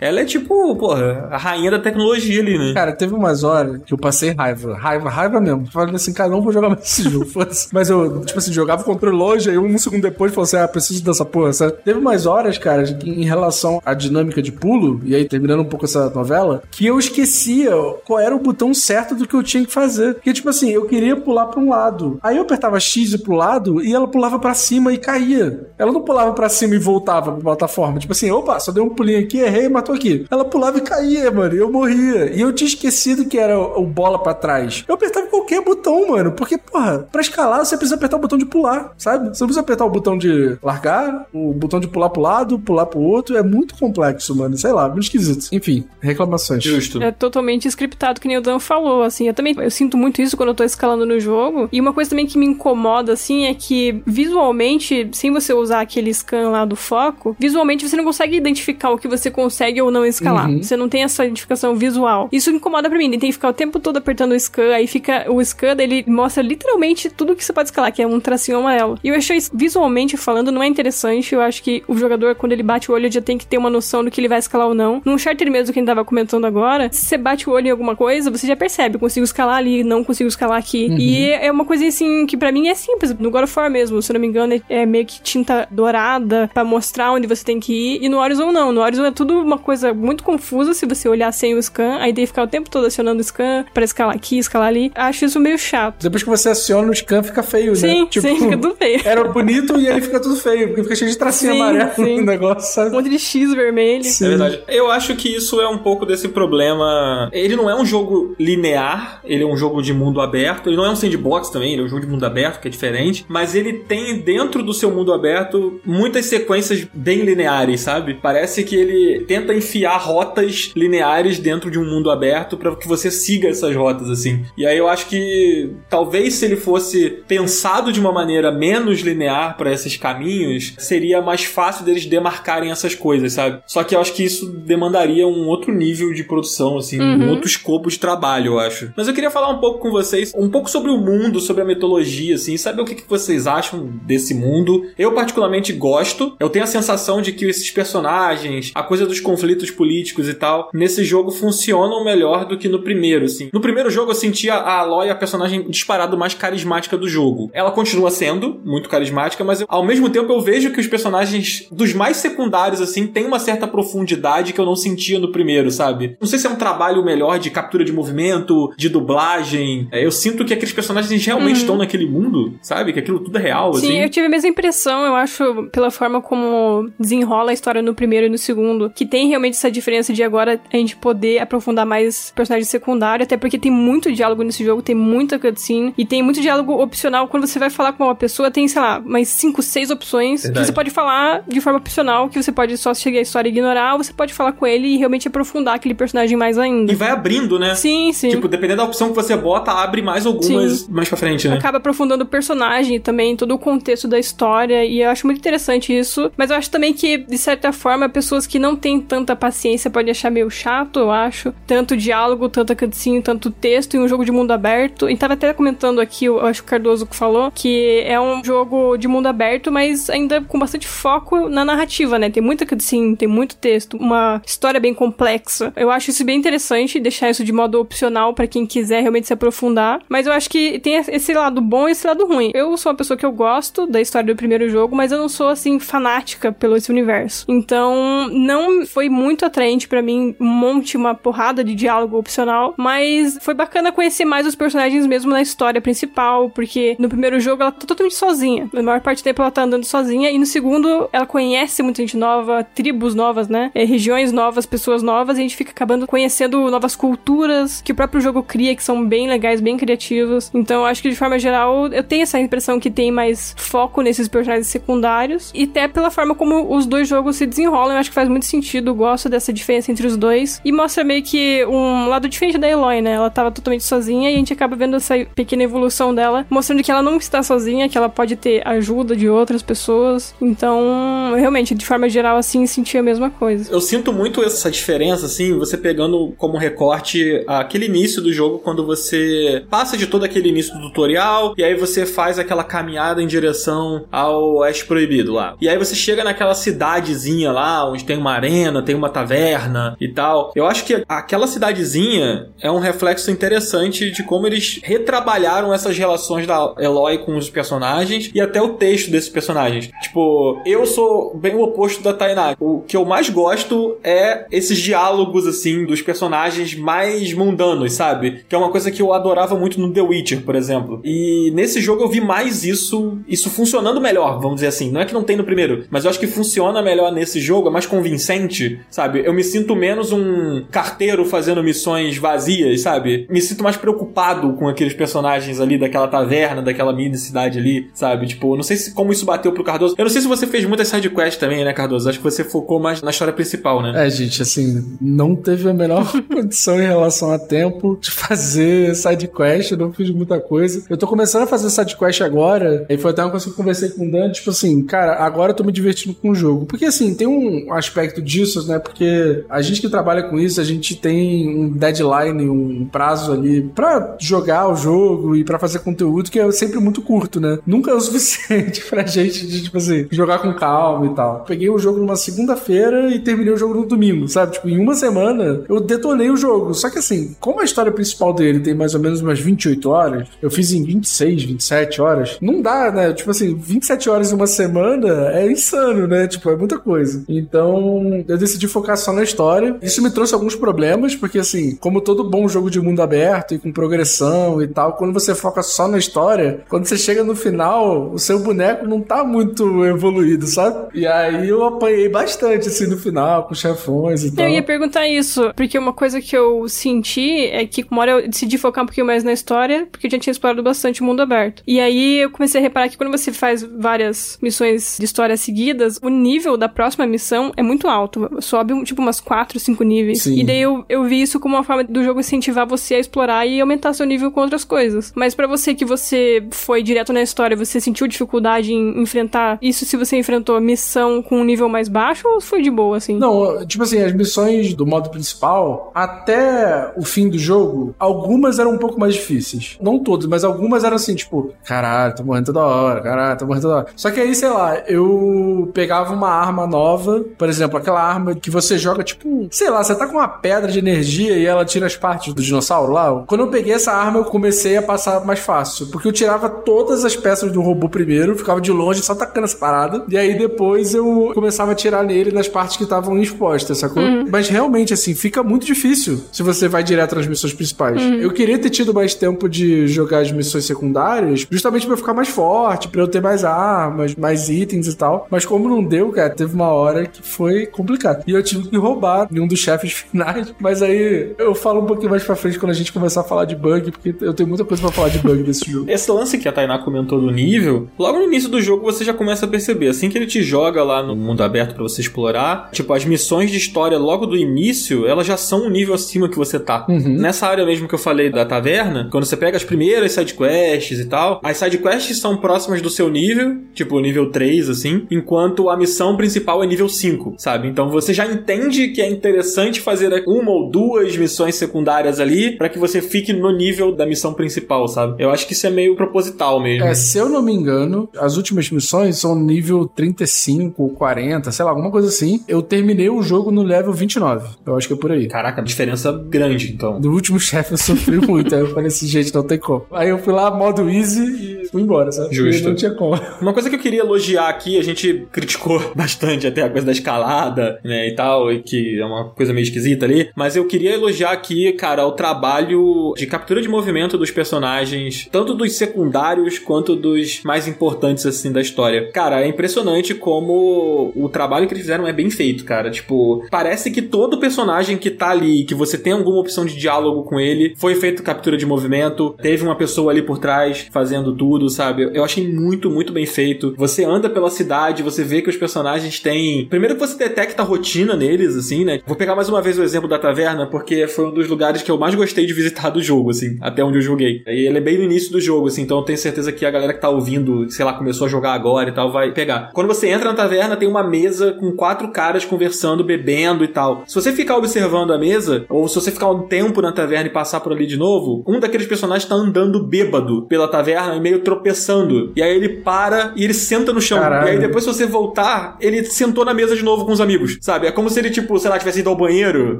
Ela é tipo, porra, a rainha da tecnologia ali, né? Cara, teve umas horas que eu passei raiva. Raiva, raiva mesmo. Falei assim, cara, não vou jogar mais esse jogo. *laughs* Mas eu, tipo assim, jogava o controle longe, aí um segundo depois falei assim, ah, preciso dessa porra, sabe? Teve umas horas, cara, em relação à dinâmica de pulo, e aí terminando um pouco essa novela, que eu esquecia qual era o botão certo do que eu tinha que fazer. Porque, tipo assim, eu queria pular pra um lado. Aí eu apertava X pro lado e ela pulava para cima e caía. Ela não pulava para cima e voltava pra plataforma. Tipo assim, opa, só deu um pulinho aqui, errei e matou aqui. Ela pulava e caía, mano. E eu morria. E eu tinha esquecido que era o bola para trás. Eu apertava qualquer botão bom, mano, porque, porra, pra escalar você precisa apertar o botão de pular, sabe? Você não precisa apertar o botão de largar, o botão de pular pro lado, pular pro outro. É muito complexo, mano. Sei lá, muito esquisito. Enfim, reclamações. Justo. É totalmente scriptado, que nem o Dan falou, assim. Eu também eu sinto muito isso quando eu tô escalando no jogo. E uma coisa também que me incomoda, assim, é que visualmente, sem você usar aquele scan lá do foco, visualmente você não consegue identificar o que você consegue ou não escalar. Uhum. Você não tem essa identificação visual. Isso me incomoda pra mim. Ele tem que ficar o tempo todo apertando o scan, aí fica. O scan ele mostra literalmente tudo que você pode escalar, que é um tracinho amarelo. E eu achei isso, visualmente falando, não é interessante. Eu acho que o jogador, quando ele bate o olho, já tem que ter uma noção do que ele vai escalar ou não. Num charter mesmo que a gente tava comentando agora, se você bate o olho em alguma coisa, você já percebe, consigo escalar ali, não consigo escalar aqui. E é uma coisa assim que pra mim é simples. No God of War mesmo, se eu não me engano, é- é meio que tinta dourada pra mostrar onde você tem que ir. E no Horizon não. No Horizon é tudo uma coisa muito confusa se você olhar sem o scan. Aí tem que ficar o tempo todo acionando o scan pra escalar aqui, escalar ali. Acho isso meio chato. Depois que você aciona o scan, fica feio, Sim, né? sim, fica tudo feio. *laughs* Era bonito e ele fica tudo feio, porque fica cheio de tracinho Sim, amarelo sim. no negócio, Um sabe? monte de X vermelho. Sim. É verdade. Eu acho que isso é um pouco desse problema. Ele não é um jogo linear, ele é um jogo de mundo aberto. Ele não é um sandbox também, ele é um jogo de mundo aberto, que é diferente. Mas ele tem dentro do seu mundo aberto muitas sequências bem lineares, sabe? Parece que ele tenta enfiar rotas lineares dentro de um mundo aberto para que você siga essas rotas, assim. E aí eu acho que talvez se ele fosse pensado de uma maneira menos linear para esses caminhos, seria mais fácil deles demarcarem essas coisas, sabe? Só que eu acho que isso demandaria um outro nível de produção, assim, um outro escopo de trabalho, eu acho. Mas eu queria falar um pouco com vocês, um pouco sobre o mundo, sobre a mitologia, assim, saber o que, que vocês acham desse mundo. Eu particularmente gosto. Eu tenho a sensação de que esses personagens, a coisa dos conflitos políticos e tal, nesse jogo funcionam melhor do que no primeiro, assim. No primeiro jogo eu sentia a Aloy a personagem disparado mais carismática do jogo. Ela continua sendo muito carismática, mas eu- ao mesmo tempo eu vejo que os personagens dos mais secundários, assim, têm uma certa profundidade que eu não sentia no primeiro, sabe? Não sei se é um trabalho melhor de captura de movimento, de dublagem. É, Eu sinto que aqueles personagens realmente estão naquele mundo, sabe? Que aquilo tudo é real, Sim, assim. eu tive a mesma impressão, eu acho, pela forma como desenrola a história no primeiro e no segundo, que tem realmente essa diferença de agora a gente poder aprofundar mais personagens secundários, até porque tem muito diálogo nesse jogo, tem muita cutscene, e tem muito diálogo opcional. Quando você vai falar com uma pessoa, tem, sei lá, mais 5, 6 opções Verdade. que você pode falar de forma opcional, que você pode só chegar a história e ignorar, ou você pode falar com ele e realmente aprofundar aquele personagem mais ainda. E vai abrindo, né? Sim, sim. Tipo, dependendo da opção que você bota, abre mais algumas mais pra frente, né? acaba aprofundando o personagem também, todo o contexto da história, e eu acho muito interessante isso. Mas eu acho também que, de certa forma, pessoas que não têm tanta paciência podem achar meio chato, eu acho. Tanto diálogo, tanta cutscene, tanto texto em um jogo de mundo aberto. E tava até comentando aqui, eu acho que o Cardoso falou, que é um jogo de mundo aberto, mas ainda com bastante foco na narrativa, né? Tem muita cutscene, tem muito texto, uma história bem complexa. Eu acho isso bem interessante, deixar isso de modo opcional pra quem quiser realmente se aprofundar. Mas eu acho que tem esse lado bom e esse lado ruim. Eu sou uma pessoa que eu gosto da história do primeiro jogo, mas eu não sou assim fanática pelo esse universo. Então, não foi muito atraente pra mim um monte, uma porrada de diálogo opcional, mas foi bacana conhecer mais os personagens mesmo na história principal, porque no primeiro jogo ela tá totalmente sozinha. Na maior parte do tempo ela tá andando sozinha e no segundo ela conhece muita gente nova, tribos novas, né? É, regiões novas, pessoas novas, e a gente fica acabando conhecendo novas culturas que o próprio jogo cria, que são bem legais, bem criativas. Então, eu acho que de forma geral, eu tenho essa impressão que tem mais foco nesses personagens secundários. E até pela forma como os dois jogos se desenrolam, eu acho que faz muito sentido. Eu gosto dessa diferença entre os dois. E mostra meio que um lado diferente da Eloy, né? Ela tava totalmente sozinha e a gente acaba vendo essa pequena evolução dela, mostrando que ela não está sozinha, que ela pode ter ajuda de outras pessoas. Então, realmente, de forma geral, assim, senti a mesma coisa. Eu sinto muito essa diferença, assim, você pegando como recorte aquele início do jogo, quando você passa de todo aquele início do tutorial, e aí você faz aquela caminhada em direção ao Oeste Proibido lá. E aí você chega naquela cidadezinha lá, onde tem uma arena, tem uma taverna e tal. Eu acho que aquela cidadezinha é um reflexo interessante de como eles retrabalharam essas relações da Eloy com os personagens e até o texto desses personagens. Tipo, eu sou bem o oposto da Tainá. O que eu mais gosto é esses diálogos, assim, dos personagens mais mundanos, sabe? Que é uma coisa que eu adorava muito no The Witcher, por exemplo. E nesse jogo eu vi mais isso, isso funcionando melhor, vamos dizer assim. Não é que não tem no primeiro, mas eu acho que funciona melhor nesse jogo, é mais convincente, sabe? Eu me sinto menos um carteiro fazendo missões vazias, sabe? Me sinto mais preocupado com aqueles os personagens ali daquela taverna, daquela mini cidade ali, sabe? Tipo, não sei se, como isso bateu pro Cardoso. Eu não sei se você fez muitas sidequests também, né, Cardoso? Acho que você focou mais na história principal, né? É, gente, assim, não teve a menor *laughs* condição em relação a tempo de fazer sidequest, não fiz muita coisa. Eu tô começando a fazer sidequest agora, e foi até uma coisa que eu conversei com o Dan, tipo assim, cara, agora eu tô me divertindo com o jogo. Porque assim, tem um aspecto disso, né? Porque a gente que trabalha com isso, a gente tem um deadline, um prazo ali pra jogar o jogo e pra fazer conteúdo que é sempre muito curto, né? Nunca é o *laughs* suficiente pra gente, de, tipo assim, jogar com calma e tal. Peguei o jogo numa segunda-feira e terminei o jogo no domingo, sabe? Tipo, em uma semana eu detonei o jogo. Só que assim, como a história principal dele tem mais ou menos umas 28 horas, eu fiz em 26, 27 horas, não dá, né? Tipo assim, 27 horas em uma semana é insano, né? Tipo, é muita coisa. Então, eu decidi focar só na história. Isso me trouxe alguns problemas, porque assim, como todo bom jogo de mundo aberto e com progressão e tal, quando você foca só na história, quando você chega no final, o seu boneco não tá muito evoluído, sabe? E aí eu apanhei bastante, assim, no final, com chefões e tal. Eu ia perguntar isso, porque uma coisa que eu senti é que uma hora eu decidi focar um pouquinho mais na história, porque eu já tinha explorado bastante o mundo aberto. E aí eu comecei a reparar que quando você faz várias missões de história seguidas, o nível da próxima missão é muito alto. Sobe, tipo, umas 4, 5 níveis. Sim. E daí eu, eu vi isso como uma forma do jogo incentivar você a explorar e aumentar seu nível com outras coisas. Mas pra você que você foi direto na história, você sentiu dificuldade em enfrentar isso se você enfrentou a missão com um nível mais baixo ou foi de boa, assim? Não, tipo assim, as missões do modo principal, até o fim do jogo, algumas eram um pouco mais difíceis. Não todas, mas algumas eram assim, tipo, caralho, tô morrendo toda hora, caralho, tô morrendo toda hora. Só que aí, sei lá, eu pegava uma arma nova, por exemplo, aquela arma que você joga, tipo, sei lá, você tá com uma pedra de energia e ela tira as partes do dinossauro lá. Quando eu peguei essa arma, eu comecei a passar mais fácil, porque eu tirava todas as peças do robô primeiro, ficava de longe só tacando essa parada, e aí depois eu começava a tirar nele nas partes que estavam expostas, sacou? Mas realmente, assim, fica muito difícil se você vai direto nas missões principais. Eu queria ter tido mais tempo de jogar as missões secundárias, justamente pra eu ficar mais forte, pra eu ter mais armas, mais itens e tal. Mas como não deu, cara, teve uma hora que foi complicado. E eu tive que roubar em um dos chefes *laughs* finais. Mas aí eu falo um pouquinho mais pra frente quando a gente começar a falar de bug, porque eu tenho muita coisa pra falar de bug desse *laughs* jogo. Esse lance que a Tainá comentou do nível, logo no início do jogo você já começa a perceber. Assim que ele te joga lá no mundo aberto pra você explorar, tipo, as missões de história logo do início, elas já são um nível acima que você tá. Nessa área mesmo que eu falei da taverna, quando você pega as primeiras sidequests e tal, as sidequests são próximas do seu nível, tipo nível 3, assim, enquanto a missão principal é nível 5, sabe? Então você já entende que é interessante fazer uma ou duas missões secundárias ali pra que você fique no nível da missão principal, sabe? Eu acho que isso é meio proposital mesmo. É, se eu não me engano, as últimas missões são nível 35, 40, sei lá, alguma coisa assim. Eu terminei o jogo no level 29. Eu acho que é por aí. Caraca, diferença grande, então. No último *laughs* chefe eu sofri muito. Aí eu falei assim, gente, não tem como. Aí eu fui lá, modo easy e fui embora, sabe? Justo. Porque Não tinha como. *laughs* Uma coisa que eu queria elogiar aqui, a gente criticou *laughs* bastante até a coisa da escalada, né, e tal, e que é uma coisa meio esquisita ali, mas eu queria elogiar aqui, cara, o trabalho de captura de movimento dos personagens, tanto dos secundários quanto dos mais importantes, assim, da história. Cara, é impressionante como o trabalho que eles fizeram é bem feito, cara. Tipo, parece que todo personagem que tá ali, que você tem alguma opção de diálogo com ele, foi feito captura de movimento, teve uma pessoa ali por trás fazendo tudo, sabe? Eu achei muito, muito bem feito. Você anda pela cidade, você vê que os personagens têm. Primeiro que você detecta a rotina neles, assim, né? Vou pegar mais uma vez o exemplo da taverna, porque foi um dos lugares que eu mais gostei de visitar do jogo, assim, até onde eu joguei. E ele é bem no início do jogo, assim, então eu tenho certeza que a galera que tá ouvindo, sei lá, começou a jogar agora e tal, vai pegar. Quando você entra na taverna, tem uma mesa com quatro caras conversando, bebendo e tal. Se você ficar observando a mesa, ou se você ficar um tempo na taverna e passar por ali de novo, um daqueles personagens tá andando bêbado pela taverna e meio tropeçando. E aí ele para e ele senta no chão. Caralho. E aí depois, se você voltar, ele sentou na mesa de novo com os amigos, sabe? É como se ele, tipo, sei lá, tivesse ido ao banheiro,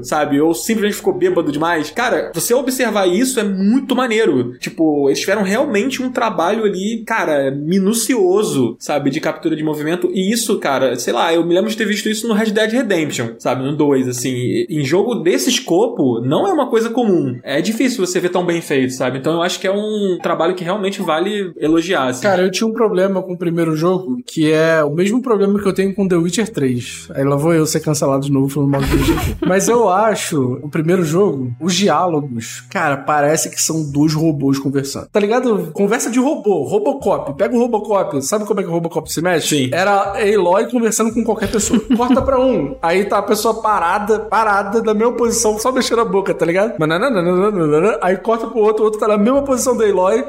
sabe? Ou simplesmente ficou bêbado demais. Cara, você observar isso é muito maneiro. Tipo, eles tiveram realmente um trabalho ali, cara, minucioso, sabe? De captura de movimento. E isso, cara, sei lá, eu me lembro de ter visto isso no Red Dead Redemption, sabe? No 2, assim. Em jogo desse escopo, não é uma coisa comum. É difícil você ver tão bem feito, sabe? Então eu acho que é um trabalho que realmente vale elogiar. Assim. Cara, eu tinha um problema com o primeiro jogo, que é o mesmo problema que eu tenho com The Witcher 3. Aí lá vou eu ser cancelado de novo falando mal do Witcher 3. *laughs* Mas eu acho, o primeiro jogo, os diálogos, cara, parece que são dois robôs conversando. Tá ligado? Conversa de robô, Robocop. Pega o Robocop, sabe como é que o Robocop se mexe? Sim. Era a Eloy conversando com qualquer pessoa. *laughs* Corta pra um, aí tá a pessoa parada, parada, na mesma posição, só mexendo a boca, tá ligado? Aí corta pro outro, o outro tá na mesma posição da Eloy.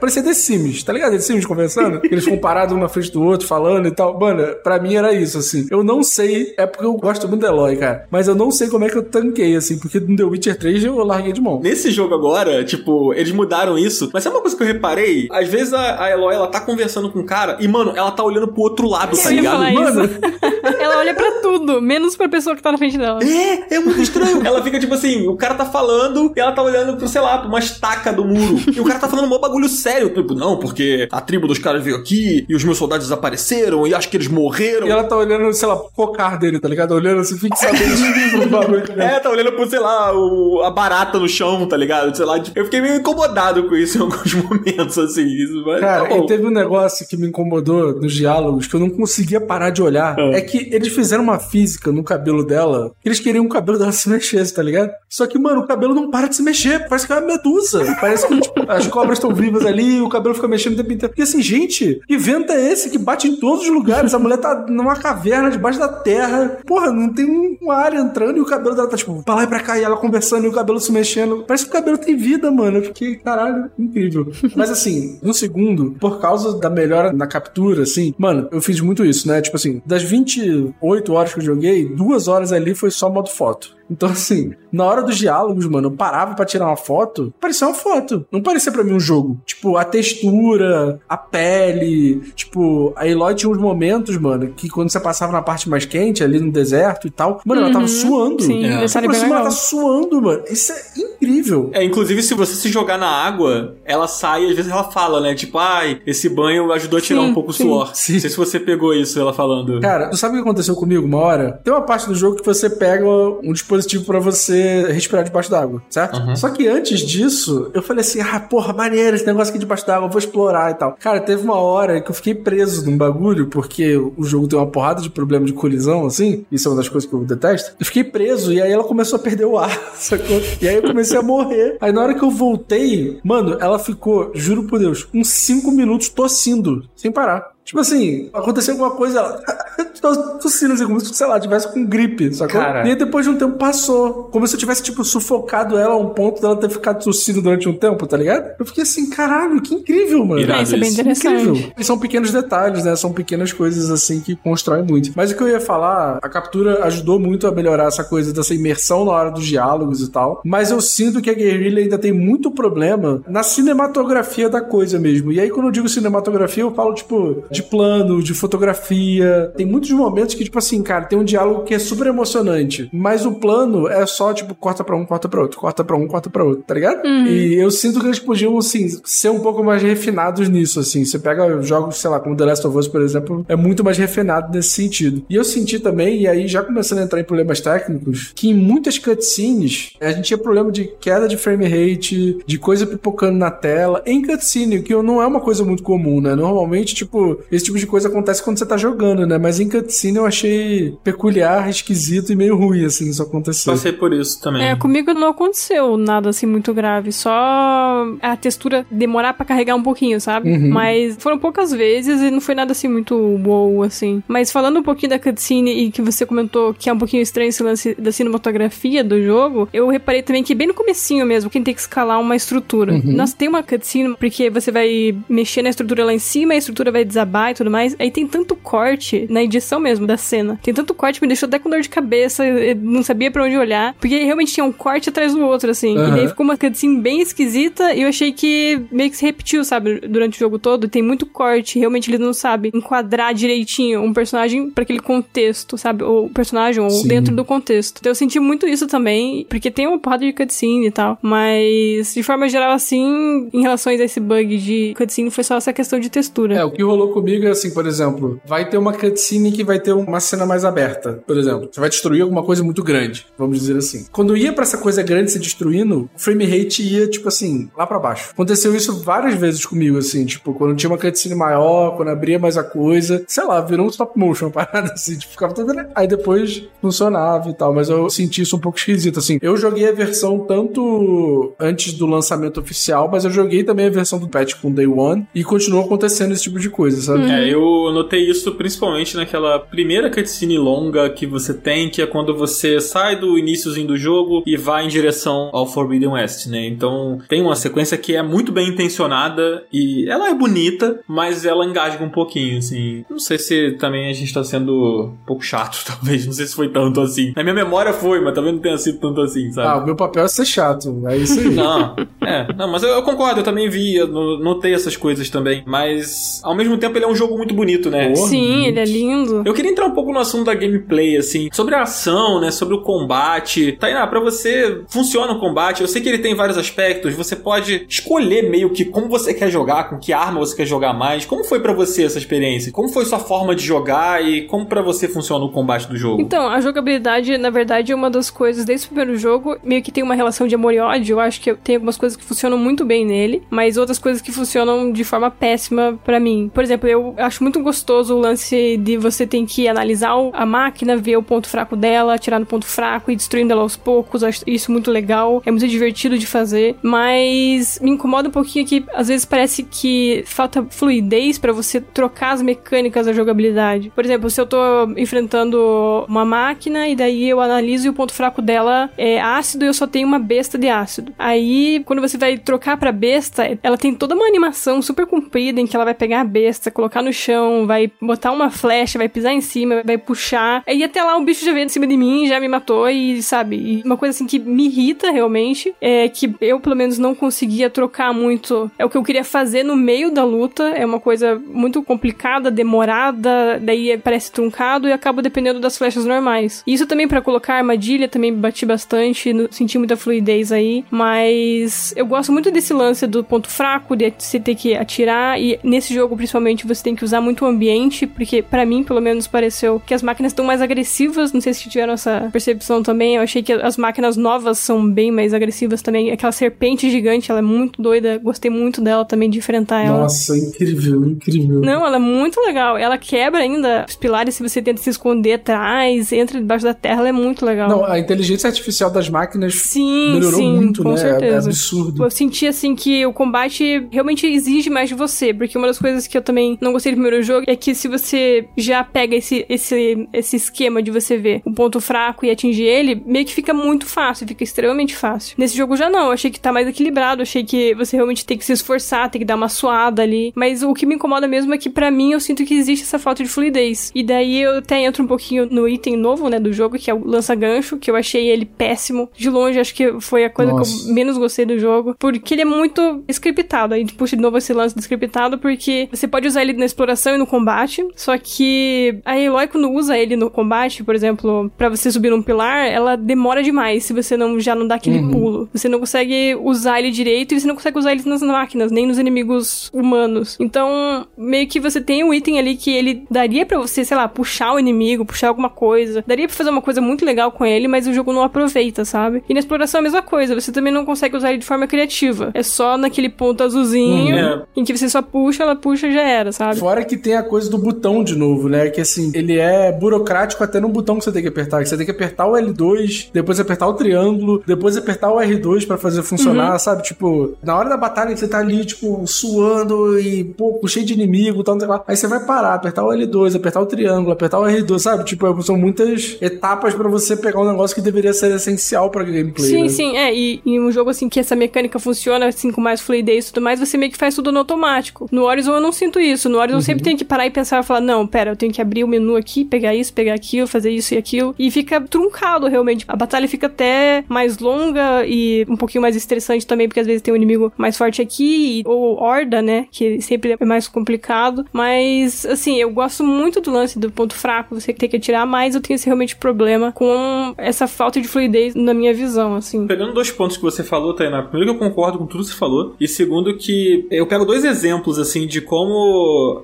Parecia The Sims, tá ligado? The Sims conversando. *laughs* Eles ficam parados um na frente do outro, falando e tal. Mano, pra mim era isso, assim. Eu não sei, é porque eu gosto muito da Eloy, cara. Mas eu não sei como é que eu tanquei, assim, porque no The Witcher 3 eu larguei de mão. Nesse jogo agora, tipo, eles mudaram isso. Mas sabe uma coisa que eu reparei? Às vezes a, a Eloy, ela tá conversando com o cara e, mano, ela tá olhando pro outro lado, tá Eu ligado? falar Mano, isso. *laughs* Ela olha pra tudo, menos pra pessoa que tá na frente dela. É, é muito estranho. ela fica tipo assim, o cara tá falando e ela tá olhando pro, sei lá, pra uma estaca do muro. E o cara tá falando um mó bagulho sério. Tipo, não, porque a tribo dos caras veio aqui e os meus soldados desapareceram e acho que eles morreram. E ela tá olhando, sei lá, pro cocar dele, tá ligado? Olhando assim, fixamente *laughs* pro bagulho. tá? É, tá olhando pro, sei lá, o- a barata no chão, tá ligado? Sei lá, tipo, eu fiquei meio incomodado com isso em alguns *laughs* momentos, assim. Isso, Cara, tá e teve um negócio que me incomodou nos diálogos que eu não conseguia parar de olhar. Ah. É que eles fizeram uma física no cabelo dela. que Eles queriam que o cabelo dela *laughs* se mexesse, tá ligado? Só que, mano, o cabelo não para de se mexer. Parece que é uma medusa. Parece que tipo, as cobras estão vivas ali e o cabelo fica mexendo o tempo inteiro. E assim, gente, que vento é esse que bate em todos os lugares? A mulher tá numa caverna debaixo da terra. Porra, não tem um ar entrando e o cabelo dela tá, tipo, pra lá e pra cá. E ela conversando e o cabelo se mexendo. Parece que o cabelo tem vida, mano. Eu fiquei, caralho, incrível. Mas assim, no segundo, por causa da melhora na captura, assim, mano, eu fiz muito isso, né? Tipo assim, das 28 horas que eu joguei, duas horas ali foi só modo foto. Então, assim, na hora dos diálogos, mano, eu parava pra tirar uma foto, parecia uma foto. Não parecia pra mim um jogo. Tipo, a textura, a pele. Tipo, a Eloy tinha uns momentos, mano, que quando você passava na parte mais quente, ali no deserto e tal, mano, ela tava suando. Sim, É. bem aproxima, ela legal. tá suando, mano. Isso é incrível. É, inclusive, se você se jogar na água, ela sai e às vezes ela fala, né? Tipo, ai, esse banho ajudou a tirar Sim, um pouco o suor. Sim. Não sei se você pegou isso, ela falando. Cara, tu sabe o que aconteceu comigo uma hora? Tem uma parte do jogo que você pega um dispositivo pra você respirar debaixo d'água, certo? Só que antes disso, eu falei assim: ah, porra, maneiro esse negócio aqui debaixo d'água, vou explorar e tal. Cara, teve uma hora que eu fiquei preso num bagulho, porque o jogo tem uma porrada de problema de colisão, assim. Isso é uma das coisas que eu detesto. Eu fiquei preso e aí ela começou a perder o ar, *laughs* sacou? E aí eu comecei a morrer. Aí na hora que eu voltei, mano, ela ficou, juro por Deus, uns 5 minutos tossindo, sem parar. Tipo assim, aconteceu alguma coisa, ela *laughs* tô tossindo assim, como se, sei lá, tivesse com gripe, sacou? Cara. E aí depois de um tempo passou. Como se eu tivesse, tipo, sufocado ela a um ponto dela ter ficado tossindo durante um tempo, tá ligado? Eu fiquei assim, caralho, que incrível, mano. Irado. É, isso é bem isso. interessante. Incrível. E são pequenos detalhes, né? São pequenas coisas assim que constroem muito. Mas o que eu ia falar, a captura ajudou muito a melhorar essa coisa dessa imersão na hora dos diálogos e tal. Mas eu sinto que a Guerrilla ainda tem muito problema na cinematografia da coisa mesmo. E aí, quando eu digo cinematografia, eu falo, tipo, de plano, de fotografia. Tem muitos momentos que, tipo assim, cara, tem um diálogo que é super emocionante. Mas o plano é só, tipo, corta pra um, corta pra outro, corta pra um, corta pra outro, tá ligado? E eu sinto que eles podiam, assim, ser um pouco mais refinados nisso, assim. Você pega jogos, sei lá, como The Last of Us, por exemplo, é muito mais refinado nesse sentido. E eu senti também, e aí já começando a entrar em problemas técnicos, que em muitas cutscenes a gente tinha problema de queda de frame rate, de coisa pipocando na tela, em cutscene, que não é uma coisa muito comum, né? Normalmente, tipo, esse tipo de coisa acontece quando você tá jogando, né? Mas em cutscene eu achei peculiar, esquisito e meio ruim, assim, isso acontecer. Passei por isso também. É, comigo não aconteceu nada assim muito grave, só a textura demorar pra carregar um pouquinho, sabe? Uhum. Mas foram poucas vezes e não foi nada assim muito wow, assim. Mas falando um pouquinho da cutscene e que você comentou que é um pouquinho estranho esse lance da cinematografia do jogo, eu reparei também que bem no comecinho mesmo, quem tem que escalar uma estrutura. Uhum. Nossa, tem uma cutscene porque você vai mexer na estrutura lá em cima, a estrutura vai desabar e tudo mais. Aí tem tanto corte na edição mesmo da cena. Tem tanto corte que me deixou até com dor de cabeça, eu não sabia pra onde olhar, porque realmente tinha um corte atrás do outro, assim. Aham. E daí ficou uma cutscene bem esquisita e eu achei que meio que se repetiu, sabe, durante o jogo todo. Tem muito corte, realmente eles não sabem enquadrar direitinho um personagem pra aquele contexto, sabe? Ou o personagem, ou Sim. dentro do contexto. Então eu senti muito isso também, porque tem uma porrada de cutscene e tal. Mas, de forma geral, assim, em relação a esse bug de cutscene, foi só essa questão de textura. É, o que rolou comigo é assim, por exemplo, vai ter uma cutscene que vai ter uma cena mais aberta, por exemplo. Você vai destruir alguma coisa muito grande, vamos dizer assim. Quando ia para essa coisa grande se destruindo, o frame rate ia, tipo assim, lá para baixo. Aconteceu isso várias vezes comigo, assim, tipo, quando tinha uma cutscene maior, quando abria mais a coisa, sei lá, virou um stop motion, *laughs* parada assim, tipo, ficava toda. Aí depois funcionava e tal, mas eu senti isso um pouco esquisito, assim. Eu joguei a versão tanto antes do lançamento oficial, mas eu joguei também a versão do patch com Day One e continuou acontecendo esse tipo de coisa, sabe? É, eu notei isso principalmente naquela primeira cutscene longa que você tem, que é quando você sai do iníciozinho do jogo e vai em direção ao Forbidden West, né? Então tem uma sequência que é muito bem intencionada e ela é bonita, mas ela engasga um pouquinho, assim. Não sei se também a gente tá sendo um pouco chato, *laughs* talvez. Não sei se foi tanto assim. Na minha memória foi, mas talvez não tenha sido tanto assim, sabe? Ah, o meu papel é ser chato, é isso aí. *laughs* Não, é, não, mas eu, eu concordo, eu também vi, eu no- notei essas coisas também. Mas ao mesmo tempo ele é um jogo muito bonito, né? Porra. Sim, ele é lindo. Eu queria entrar um pouco no assunto da gameplay, assim, sobre a ação, né, sobre o combate. Tainá, pra você, funciona o combate? Eu sei que ele tem vários aspectos, você pode escolher meio que como você quer jogar, com que arma você quer jogar mais. Como foi pra você essa experiência? Como foi sua forma de jogar e como pra você funciona o combate do jogo? Então, a jogabilidade, na verdade, é uma das coisas desde o primeiro jogo, meio que tem uma relação de amor e ódio. Eu acho que tem algumas coisas que funcionam muito bem nele, mas outras coisas que funcionam de forma péssima pra mim. Por exemplo, eu acho muito gostoso o lance de você ter que analisar a máquina, ver o ponto fraco dela, atirar no ponto fraco e destruindo ela aos poucos. Acho isso muito legal, é muito divertido de fazer, mas me incomoda um pouquinho que às vezes parece que falta fluidez pra você trocar as mecânicas da jogabilidade. Por exemplo, se eu tô enfrentando uma máquina e daí eu analiso e o ponto fraco dela é ácido e eu só tenho uma besta de ácido. Aí, quando você vai trocar pra besta, ela tem toda uma animação super comprida em que ela vai pegar a besta, colocar no chão, vai botar uma flecha, vai pisar em cima, vai puxar. Aí até lá o bicho já veio em cima de mim, já me matou e, sabe, e uma coisa assim que me irrita realmente é que eu, pelo menos, não conseguia trocar muito. É o que eu queria fazer no meio da luta, é uma coisa muito complicada, demorada, daí parece truncado e acaba dependendo das flechas normais. Isso também pra colocar armadilha também bati bastante, senti muita fluidez aí, mas eu gosto muito desse lance do ponto fraco, de você ter que atirar e nesse jogo principalmente você tem que usar muito o ambiente, porque pra mim pelo menos pareceu que as máquinas estão mais agressivas, não sei se tiveram essa percepção também, eu achei que as máquinas novas são bem mais agressivas também, aquela serpente gigante, ela é muito doida, gostei muito dela também de enfrentar ela. Nossa, incrível, incrível. Não, ela é muito legal. Ela quebra ainda os pilares se você tenta se esconder atrás, entra debaixo da terra, ela é muito legal. Não, a inteligência artificial das máquinas Sim, melhorou sim, muito, com né? É- É certeza. absurdo. Eu senti assim que o combate realmente exige mais de você, porque uma das coisas que eu também não gostei do primeiro jogo é que se você já pega esse, esse, esse esquema de você ver o ponto fraco e atingir ele, meio que fica muito fácil, fica extremamente fácil. Nesse jogo já não, eu achei que tá mais equilibrado, achei que você realmente tem que se esforçar, tem que dar uma suada ali. Mas o que me incomoda mesmo é que pra mim eu sinto que existe essa falta de fluidez. E daí eu até entro um pouquinho no item novo, né, do jogo, que é o lança-gancho, que eu achei ele péssimo. De longe, acho que foi a coisa que Nossa. eu menos gostei do jogo, porque ele é muito scriptado. Aí gente puxa de novo esse lance do scriptado, porque você pode usar ele na exploração e no combate, só que a Eloy, quando usa ele no combate, por exemplo, pra você subir num pilar, ela demora demais se você não já não dá aquele pulo. Você não consegue usar ele direito e você não consegue usar ele nas máquinas, nem nos inimigos humanos. Então, meio que você tem um item ali que ele daria pra você, sei lá, puxar o inimigo, puxar alguma coisa. Daria pra fazer uma coisa muito legal com ele, mas o jogo não aproveita, sabe? E na exploração é a mesma coisa, você também não consegue usar ele de forma criativa. É só naquele ponto azulzinho Uhum. em que você só puxa, ela puxa já era, sabe? Fora que tem a coisa do botão de novo, né? Que assim, ele é burocrático até no botão que você tem que apertar. Que você tem que apertar o L2, depois apertar o triângulo, depois apertar o R2 pra fazer funcionar, Uhum. sabe? Tipo, na hora da batalha você tá ali, tipo, suando e, pô, cheio de inimigo e tal, lá. Aí você vai parar, apertar o L2, apertar o triângulo, apertar o R2, sabe? Tipo, são muitas etapas pra você pegar um negócio que deveria ser essencial pra gameplay. Sim, né? sim, é. E em um jogo assim que essa mecânica funciona assim com mais fluidez e tudo mais, você meio que faz tudo no automático. No Horizon eu não sinto isso. No Horizon eu sempre tenho que parar e pensar e falar: não, pera, eu tenho que abrir o menu aqui, pegar isso, pegar aquilo, fazer isso e aquilo. E fica truncado realmente. A batalha fica até mais longa e um pouquinho mais estressante também, porque às vezes tem um inimigo mais forte aqui, ou horda, né? Que sempre é mais complicado. Mas, assim, eu gosto muito do lance do ponto fraco, você tem que atirar, mas eu tenho esse realmente problema com essa falta de fluidez na minha visão, assim. Pegando dois pontos que você falou, Tainá, Primeiro que eu concordo com tudo que você falou. E segundo que eu pego dois exemplos, assim, de como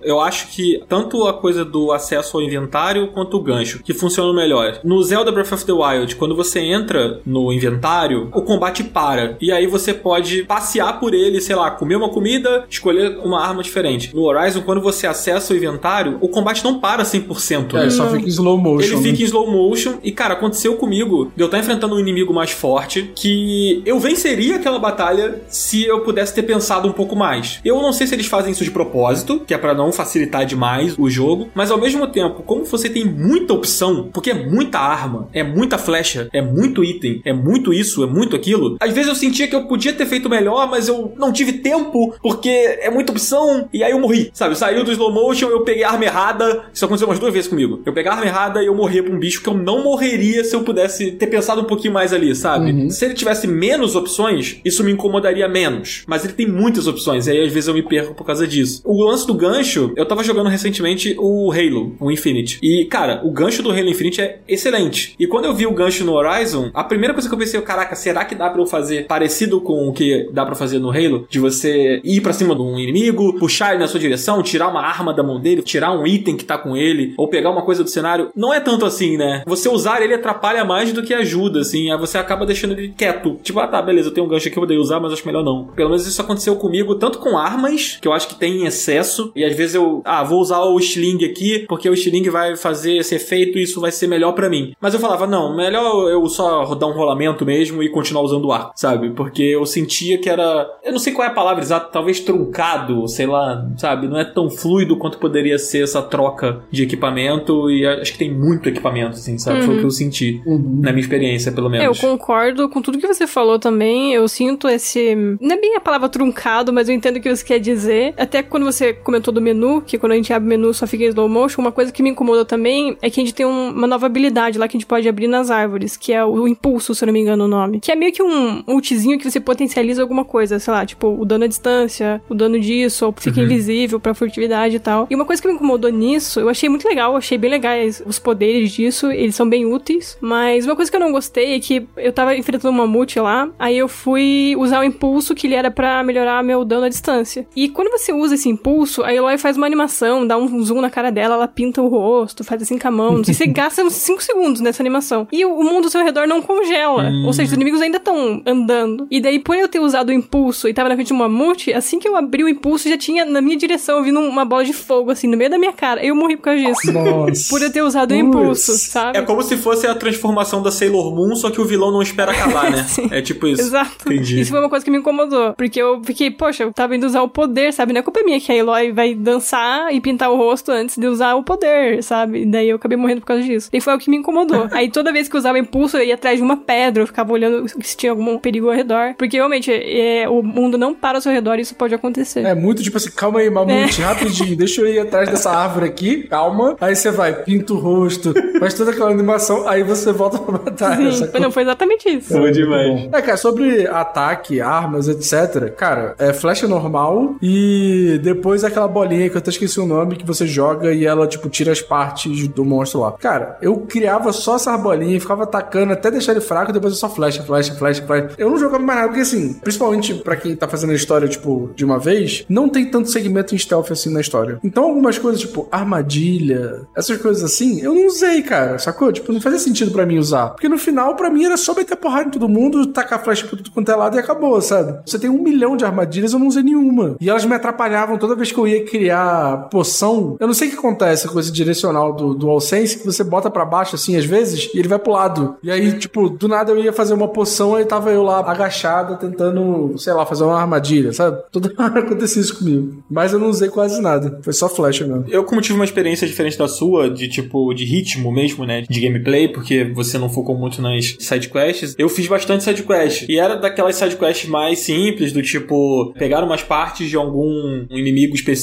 eu acho que tanto a coisa do acesso ao inventário quanto o gancho, que funcionam melhor. No Zelda Breath of the Wild, quando você entra no inventário, o combate para. E aí você pode passear por ele, sei lá, comer uma comida, escolher uma arma diferente. No Horizon, quando você acessa o inventário, o combate não para 100%. É, né? só fica em slow motion. Ele né? fica em slow motion. E, cara, aconteceu comigo de eu estar enfrentando um inimigo mais forte que eu venceria aquela batalha se eu pudesse ter pensado um pouco mais. Eu não sei se eles fazem isso de propósito, que é pra não facilitar demais o jogo, mas ao mesmo tempo, como você tem muita opção, porque é muita arma, é muita flecha, é muito item, é muito isso, é muito aquilo, às vezes eu sentia que eu podia ter feito melhor, mas eu não tive tempo, porque é muita opção, e aí eu morri, sabe? Saiu do slow motion, eu peguei a arma errada, isso aconteceu umas duas vezes comigo. Eu peguei a arma errada e eu morria pra um bicho que eu não morreria se eu pudesse ter pensado um pouquinho mais ali, sabe? Se ele tivesse menos opções, isso me incomodaria menos. Mas ele tem muitas opções, e aí às vezes eu me perco por causa disso. O lance do gancho, eu tava jogando recentemente o Halo, o Infinite. E, cara, o gancho do Halo Infinite é excelente. E quando eu vi o gancho no Horizon, a primeira coisa que eu pensei, caraca, será que dá pra eu fazer parecido com o que dá pra fazer no Halo? De você ir pra cima de um inimigo, puxar ele na sua direção, tirar uma arma da mão dele, tirar um item que tá com ele, ou pegar uma coisa do cenário. Não é tanto assim, né? Você usar ele atrapalha mais do que ajuda, assim. Aí você acaba deixando ele quieto. Tipo, ah tá, beleza, eu tenho um gancho aqui, eu poderia usar, mas acho melhor não. Pelo menos isso aconteceu comigo, tanto com armas, que eu acho que tem em excesso, e às vezes eu, ah, vou usar o Sling aqui, porque o Sling vai fazer esse efeito e isso vai ser melhor pra mim. Mas eu falava, não, melhor eu só dar um rolamento mesmo e continuar usando o arco, sabe? Porque eu sentia que era, eu não sei qual é a palavra exata, talvez truncado, sei lá, sabe? Não é tão fluido quanto poderia ser essa troca de equipamento, e acho que tem muito equipamento, assim, sabe? Foi o que eu senti, na minha experiência, pelo Eu menos. concordo com tudo que você falou também. Eu sinto esse. Não é bem a palavra truncado, mas eu entendo o que você quer dizer. Até quando você comentou do menu, que quando a gente abre o menu só fica em slow motion, uma coisa que me incomoda também é que a gente tem um- uma nova habilidade lá que a gente pode abrir nas árvores, que é o impulso, se eu não me engano o nome. Que é meio que um ultizinho que você potencializa alguma coisa, sei lá, tipo o dano à distância, o dano disso, ou fica invisível pra furtividade e tal. E uma coisa que me incomodou nisso, eu achei muito legal, achei bem legais os poderes disso, eles são bem úteis, mas uma coisa que eu não gostei é que eu tava enfrentando um mamute lá, aí eu fui usar o impulso que ele era pra melhorar meu dano à distância. E quando você usa esse impulso, a Eloy faz uma animação, dá um zoom na cara dela, ela pinta o rosto, faz assim com a mão, não sei, você *laughs* gasta uns 5 segundos nessa animação. E o, o mundo ao seu redor não congela, ou seja, os inimigos ainda estão andando. E daí, por eu ter usado o impulso e tava na frente de um mamute, assim que eu abri o impulso, já tinha na minha direção vindo uma bola de fogo, assim, no meio da minha cara. Eu morri por causa disso. Nossa. Por eu ter usado o impulso, sabe? É como se fosse a transformação da Sailor Moon, só que o vilão não espera acabar, né? *laughs* É tipo isso. Exato. Entendi. Isso foi uma coisa que me incomodou. Porque eu fiquei, poxa, eu tava indo usar o poder, sabe? Não é culpa minha que a Eloy vai dançar e pintar o rosto antes de usar o poder, sabe? E daí eu acabei morrendo por causa disso. E foi o que me incomodou. *laughs* Aí toda vez que eu usava impulso, eu ia atrás de uma pedra, eu ficava olhando se tinha algum perigo ao redor. Porque realmente, é, o mundo não para ao seu redor e isso pode acontecer. É muito tipo assim, calma aí, É. mamute, rapidinho, deixa eu ir atrás dessa árvore aqui, calma. Aí você vai, pinta o rosto, faz toda aquela animação, aí você volta pra batalha. Sim, não, foi exatamente isso. Bom demais. É, cara, sobre ataque, armas, etc. Cara, é flecha normal e depois aquela bolinha que eu até esqueci o nome que você joga e ela, tipo, tira as partes do monstro lá. Cara, eu criava só essas bolinhas e ficava atacando até deixar ele fraco, depois eu só flecha, flecha, flecha, flecha. Eu não jogava mais nada, porque assim, principalmente pra quem tá fazendo a história, tipo, de uma vez, não tem tanto segmento em stealth assim na história. Então algumas coisas, tipo, armadilha, essas coisas assim, eu não usei, cara, sacou? Tipo, não fazia sentido pra mim usar. Porque no final, pra mim, era só meter porrada em todo mundo, tacar flecha pra tudo quanto é lado e acabou, sabe? Você tem um milhão de armadilhas, eu não usei nenhuma. E elas me atrapalhavam toda vez que eu ia criar poção. Eu não sei o que acontece com esse direcional do, do AllSense, que você bota pra baixo, assim, às vezes, e ele vai pro lado. E aí, tipo, do nada eu ia fazer uma poção, aí tava eu lá agachada, tentando, sei lá, fazer uma armadilha, sabe? Toda *laughs* hora acontecia isso comigo. Mas eu não usei quase nada. Foi só flecha mesmo. Eu, como tive uma experiência diferente da sua, de tipo, de ritmo mesmo, né? De gameplay, porque você não focou muito nas sidequests, eu fiz bastante sidequest. E era daquelas sidequests mais simples, do tipo, pegar umas partes de algum inimigo específico,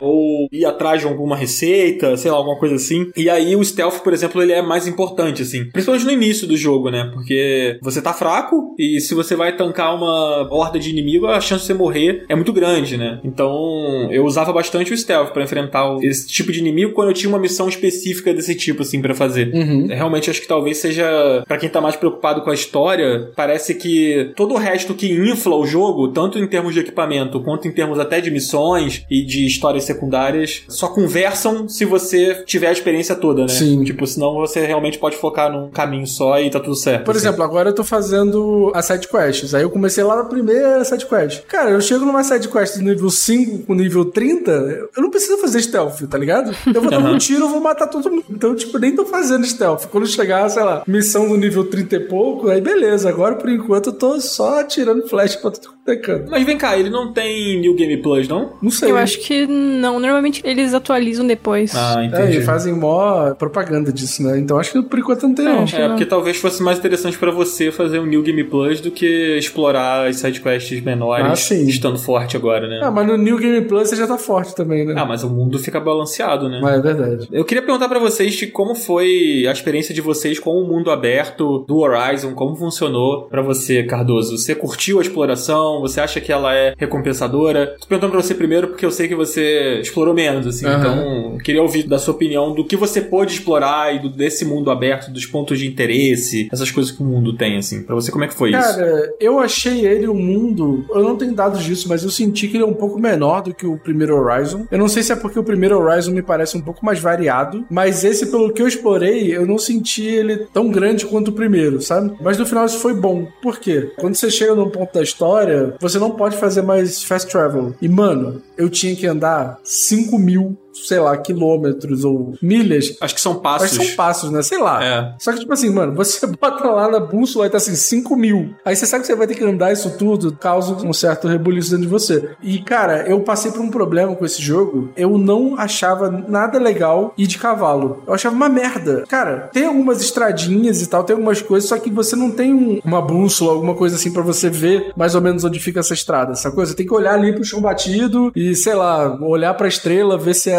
ou ir atrás de alguma receita, sei lá, alguma coisa assim. E aí o stealth, por exemplo, ele é mais importante, assim. Principalmente no início do jogo, né? Porque você tá fraco, e se você vai tancar uma horda de inimigo, a chance de você morrer é muito grande, né? Então, eu usava bastante o stealth pra enfrentar esse tipo de inimigo quando eu tinha uma missão específica desse tipo, assim, pra fazer. Uhum. Realmente acho que talvez seja, pra quem tá mais preocupado com a história, parece que todo o resto que infla o jogo, tanto em termos de equipamento quanto em termos até de missões e de histórias secundárias, só conversam se você tiver a experiência toda, né? Sim. Tipo, senão você realmente pode focar num caminho só e tá tudo certo. Por assim. exemplo, agora eu tô fazendo as side quests. Aí eu comecei lá na primeira side quest. Cara, eu chego numa side quest do nível 5 com nível 30, eu não preciso fazer stealth, tá ligado? Eu vou dar um tiro, eu vou matar todo mundo. Então, tipo, nem tô fazendo stealth. Quando chegar, sei lá, missão do nível 30 e pouco, aí beleza. Agora, por enquanto, eu tô só atirando flash pra tudo quanto é canto. Mas vem cá, ele não tem New Game Plus, não? Não sei. Eu acho que não. Normalmente eles atualizam depois. Ah, É, entendi. e fazem mó propaganda disso, né? Então acho que por enquanto não tem, não. É, não. porque talvez fosse mais interessante pra você fazer um New Game Plus do que explorar as sidequests menores Ah, sim. estando forte agora, né? Ah, mas no New Game Plus você já tá forte também, né? Ah, mas o mundo fica balanceado, né? Mas é verdade. Eu queria perguntar pra vocês de como foi a experiência de vocês com o mundo aberto do Horizon, como funcionou pra você, Cardoso. Você curtiu a exploração? Você acha que ela é recompensadora? Tô perguntando pra você primeiro porque eu sei que você explorou menos, assim. Aham. Então, eu queria ouvir da sua opinião do que você pôde explorar e do, desse mundo aberto, dos pontos de interesse, essas coisas que o mundo tem, assim. Pra você, como é que foi isso? Cara, eu achei ele um mundo. Eu não tenho dados disso, mas eu senti que ele é um pouco menor do que o primeiro Horizon. Eu não sei se é porque o primeiro Horizon me parece um pouco mais variado, mas esse, pelo que eu explorei, eu não senti ele tão grande quanto o primeiro, sabe? Mas no final isso foi bom. Por quê? Quando você chega num ponto da história, você não pode fazer mais fast travel. E, mano, eu tinha que andar 5 mil, sei lá, quilômetros ou milhas. Acho que são Acho passos. que são passos, né? Sei lá. É. Só que, tipo assim, mano, você *laughs* bota lá na bússola e tá assim, 5 mil. Aí você sabe que você vai ter que andar isso tudo, causa um certo rebuliço dentro de você. E, cara, eu passei por um problema com esse jogo. Eu não achava nada legal ir de cavalo. Eu achava uma merda. Cara, tem algumas estradinhas e tal, tem algumas coisas, só que você não tem um- uma bússola, alguma coisa assim pra você ver mais ou menos onde fica essa estrada, essa coisa. Tem que olhar ali pro chão batido e, sei lá, olhar pra estrela, ver se é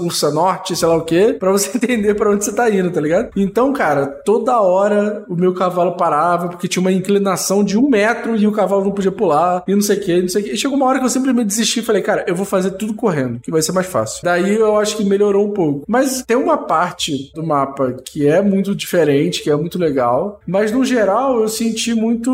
Ursa Norte, sei lá o quê, pra você *laughs* entender pra onde você tá indo, tá ligado? Então, cara, toda hora o meu cavalo parava porque tinha uma inclinação de um metro e o cavalo não podia pular e não sei o que, não sei o que. E chegou uma hora que eu simplesmente desisti e falei, cara, eu vou fazer tudo correndo, que vai ser mais fácil. Daí eu acho que melhorou um pouco. Mas tem uma parte do mapa que é muito diferente, que é muito legal, mas no geral eu senti muito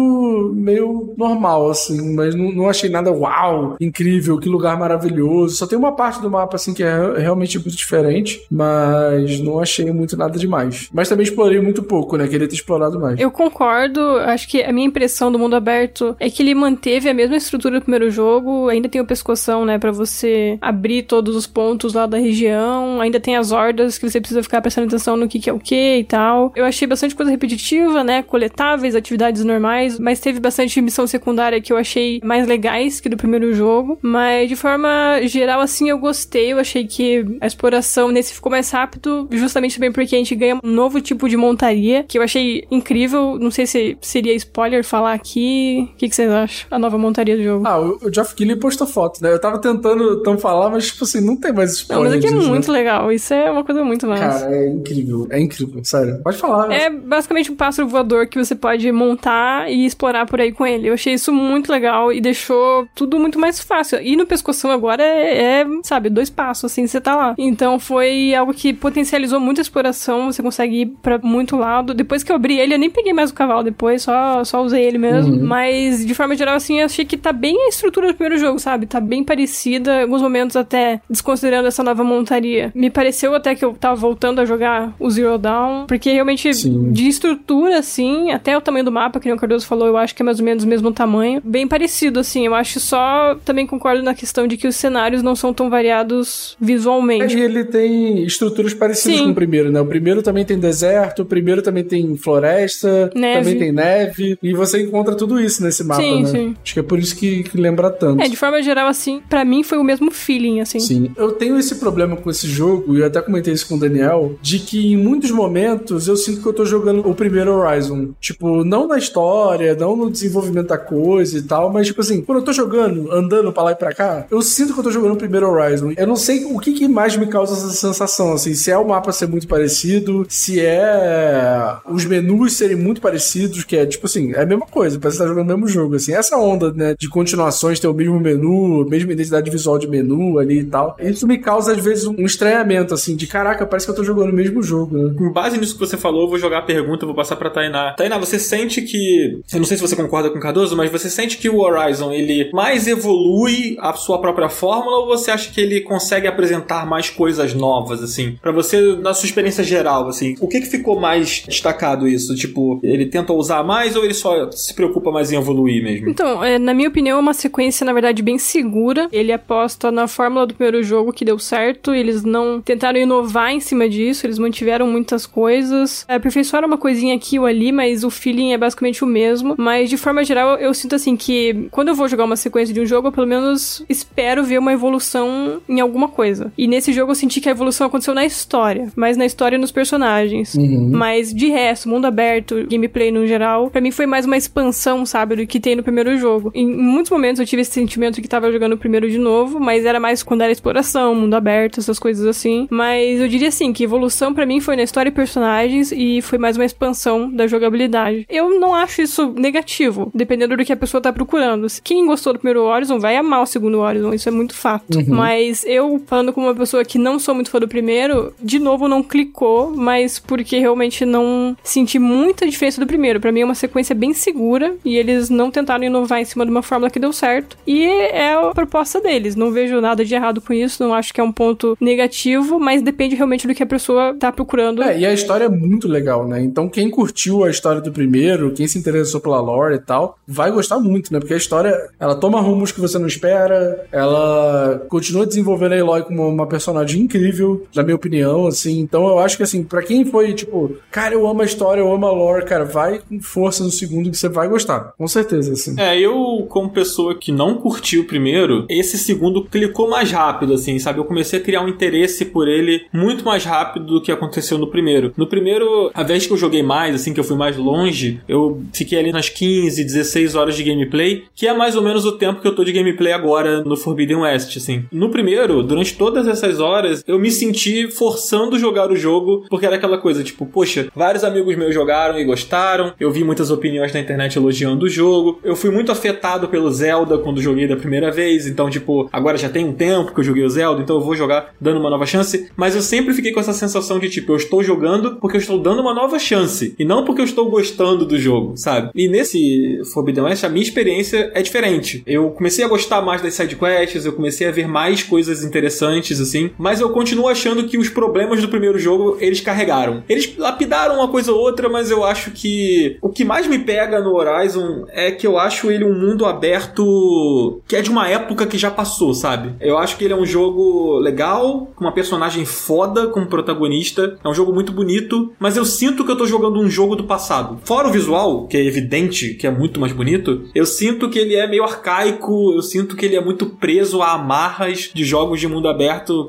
meio normal, assim, mas não, não achei nada uau, incrível, que lugar maravilhoso. Só tem uma parte do mapa, assim, que é realmente muito diferente, mas não achei muito nada demais. Mas também explorei muito pouco, né? Queria ter explorado mais. Eu concordo, acho que a minha impressão do mundo aberto é que ele manteve a mesma estrutura do primeiro jogo, ainda tem o pescoção, né, Pra você abrir todos os pontos lá da região, ainda tem as hordas que você precisa ficar prestando atenção no que, que é o que e tal. Eu achei bastante coisa repetitiva, né, coletáveis, atividades normais, mas teve bastante missão secundária que eu achei mais legais que do primeiro jogo, mas de forma geral, assim, eu gostei, eu achei que a exploração nesse ficou mais rápido, justamente também porque a gente ganha um novo tipo de montaria, que eu achei incrível. Não sei se seria spoiler falar aqui. O que, que vocês acham? A nova montaria do jogo. Ah, o o Geoff Keighley postou foto, né? Eu tava tentando tão falar, mas, tipo assim, não tem mais Não, spoiler mas aqui é disso, né? muito legal. Isso é uma coisa muito massa. Cara, é incrível. É incrível, sério. Pode falar. É basicamente um pássaro voador que você pode montar e explorar por aí com ele. Eu achei isso muito legal e deixou tudo muito mais fácil. E no pescoção agora é, é, sabe, dois passos, assim, você tá lá. Então foi algo que potencializou muito a exploração, você consegue ir pra muito lado. Depois que eu abri ele, eu nem peguei mais o cavalo depois, só, só usei ele mesmo. Mas, de forma geral, assim, eu achei que tá bem a estrutura do primeiro jogo, sabe? Tá bem parecida, em alguns momentos até desconsiderando essa nova montaria. Me pareceu até que eu tava voltando a jogar o Zero Dawn, porque realmente Sim. de estrutura, assim, até o tamanho do mapa, que nem o Cardoso falou, eu acho que é mais ou menos o mesmo tamanho. Bem parecido, assim. Eu acho só. Também concordo na questão de que os cenários não são tão variados visualmente. E ele tem estruturas parecidas Sim. com o primeiro, né? O primeiro também tem deserto, o primeiro também tem floresta, Neve. também tem neve, e você encontra tudo isso nesse mapa, Sim, né? sim. Acho que é por isso que, que lembra tanto. É, de forma geral, assim, pra mim foi o mesmo feeling, assim. Sim, eu tenho esse problema com esse jogo, e eu até comentei isso com o Daniel, de que em muitos momentos eu sinto que eu tô jogando o primeiro Horizon. Tipo, não na história, não no desenvolvimento da coisa e tal, mas tipo assim, quando eu tô jogando, andando pra lá e pra cá, eu sinto que eu tô jogando o primeiro Horizon. Eu não sei o que, que mais me causa essa sensação, assim, se é o mapa ser muito parecido, se é os menus serem muito parecidos, que é tipo assim, é a mesma coisa, parece que tá jogando o mesmo jogo, assim, essa onda, né, de continuações, ter o mesmo menu, mesma identidade visual de menu ali e tal, isso me causa às vezes um estranhamento, assim, de caraca, parece que eu tô jogando o mesmo jogo, né? Com base nisso que você falou, eu vou jogar a pergunta, vou passar pra Tainá. Tainá, você sente que, eu não sei se você concorda com o Cardoso, mas você sente que o Horizon, ele mais evolui a sua própria fórmula ou você acha que ele consegue apresentar mais coisas novas, assim? Pra você, na sua experiência geral, assim, o que que ficou mais destacado isso? Tipo, ele tenta usar mais ou ele só se preocupa mais em evoluir mesmo? Então, é, na minha opinião, é uma sequência, na verdade, bem segura. Ele aposta na fórmula do primeiro jogo que deu certo, eles não tentaram inovar em cima disso, eles mantiveram muitas coisas, é, aperfeiçoaram uma coisinha aqui ou ali, mas o feeling é basicamente o mesmo. Mas, de forma geral, eu sinto assim que quando eu vou jogar uma sequência de um jogo, eu pelo menos espero ver uma evolução em alguma coisa. E nesse jogo eu senti que a evolução aconteceu na história, mas na história e nos personagens. Uhum. Mas de resto, mundo aberto, gameplay no geral, pra mim foi mais uma expansão, sabe, do que tem no primeiro jogo. Em muitos momentos eu tive esse sentimento que tava jogando o primeiro de novo, mas era mais quando era exploração, mundo aberto, essas coisas assim. Mas eu diria assim que evolução para mim foi na história e personagens e foi mais uma expansão da jogabilidade. Eu não acho isso negativo, dependendo do que a pessoa tá procurando. Quem gostou do primeiro Horizon vai amar o segundo Horizon, isso é muito fato. Uhum. Mas eu, falando como uma pessoa que não sou muito fã do primeiro, de novo não clicou, mas porque realmente não senti muita diferença do primeiro. Para mim é uma sequência bem segura e eles não tentaram inovar em cima de uma fórmula que deu certo. E é a proposta deles. Não vejo nada de errado com isso, não acho que é um ponto negativo, mas depende realmente do que a pessoa tá procurando. É, e a história é muito legal, né? Então quem curtiu a história do primeiro, quem se interessou pela lore e tal, vai gostar muito, né? Porque a história, ela toma rumos que você não espera, ela continua desenvolvendo a Eloy como uma personagem incrível, na minha opinião, assim. Então eu acho que, assim, pra quem foi, tipo, cara, eu amo a história, eu amo a lore, cara, vai com força no segundo que você vai gostar. Com certeza, assim. É, eu, como pessoa que não curtiu o primeiro, esse segundo clicou mais rápido, assim, sabe? Eu comecei a criar um interesse por ele muito mais rápido do que aconteceu no primeiro. No primeiro, a vez que eu joguei mais, assim, que eu fui mais longe, eu fiquei ali nas 15, 16 horas de gameplay, que é mais ou menos o tempo que eu tô de gameplay agora no Forbidden West, assim. No primeiro, durante todas essas horas, eu me senti forçando jogar o jogo, porque era aquela coisa, tipo, poxa, vários amigos meus jogaram e gostaram, eu vi muitas opiniões na internet elogiando o jogo, eu fui muito afetado pelo Zelda quando joguei da primeira vez, então, tipo, agora já tem um tempo que eu joguei o Zelda, então eu vou jogar dando uma nova chance, mas eu sempre fiquei com essa sensação de, tipo, eu estou jogando porque eu estou dando uma nova chance, e não porque eu estou gostando do jogo, sabe? E nesse Forbidden West, a minha experiência é diferente. Eu comecei a gostar mais das sidequests, eu comecei a ver mais coisas interessantes, assim, mas eu continuo achando que os problemas do primeiro jogo, eles carregaram. Eles lapidaram uma coisa ou outra, mas eu acho que o que mais me pega no Horizon é que eu acho ele um mundo aberto que é de uma época que já passou, sabe? Eu acho que ele é um jogo legal, com uma personagem foda como protagonista, é um jogo muito bonito, mas eu sinto que eu tô jogando um jogo do passado. Fora o visual, que é evidente que é muito mais bonito, eu sinto que ele é meio arcaico, eu sinto que ele é muito preso a amarras de jogos de mundo aberto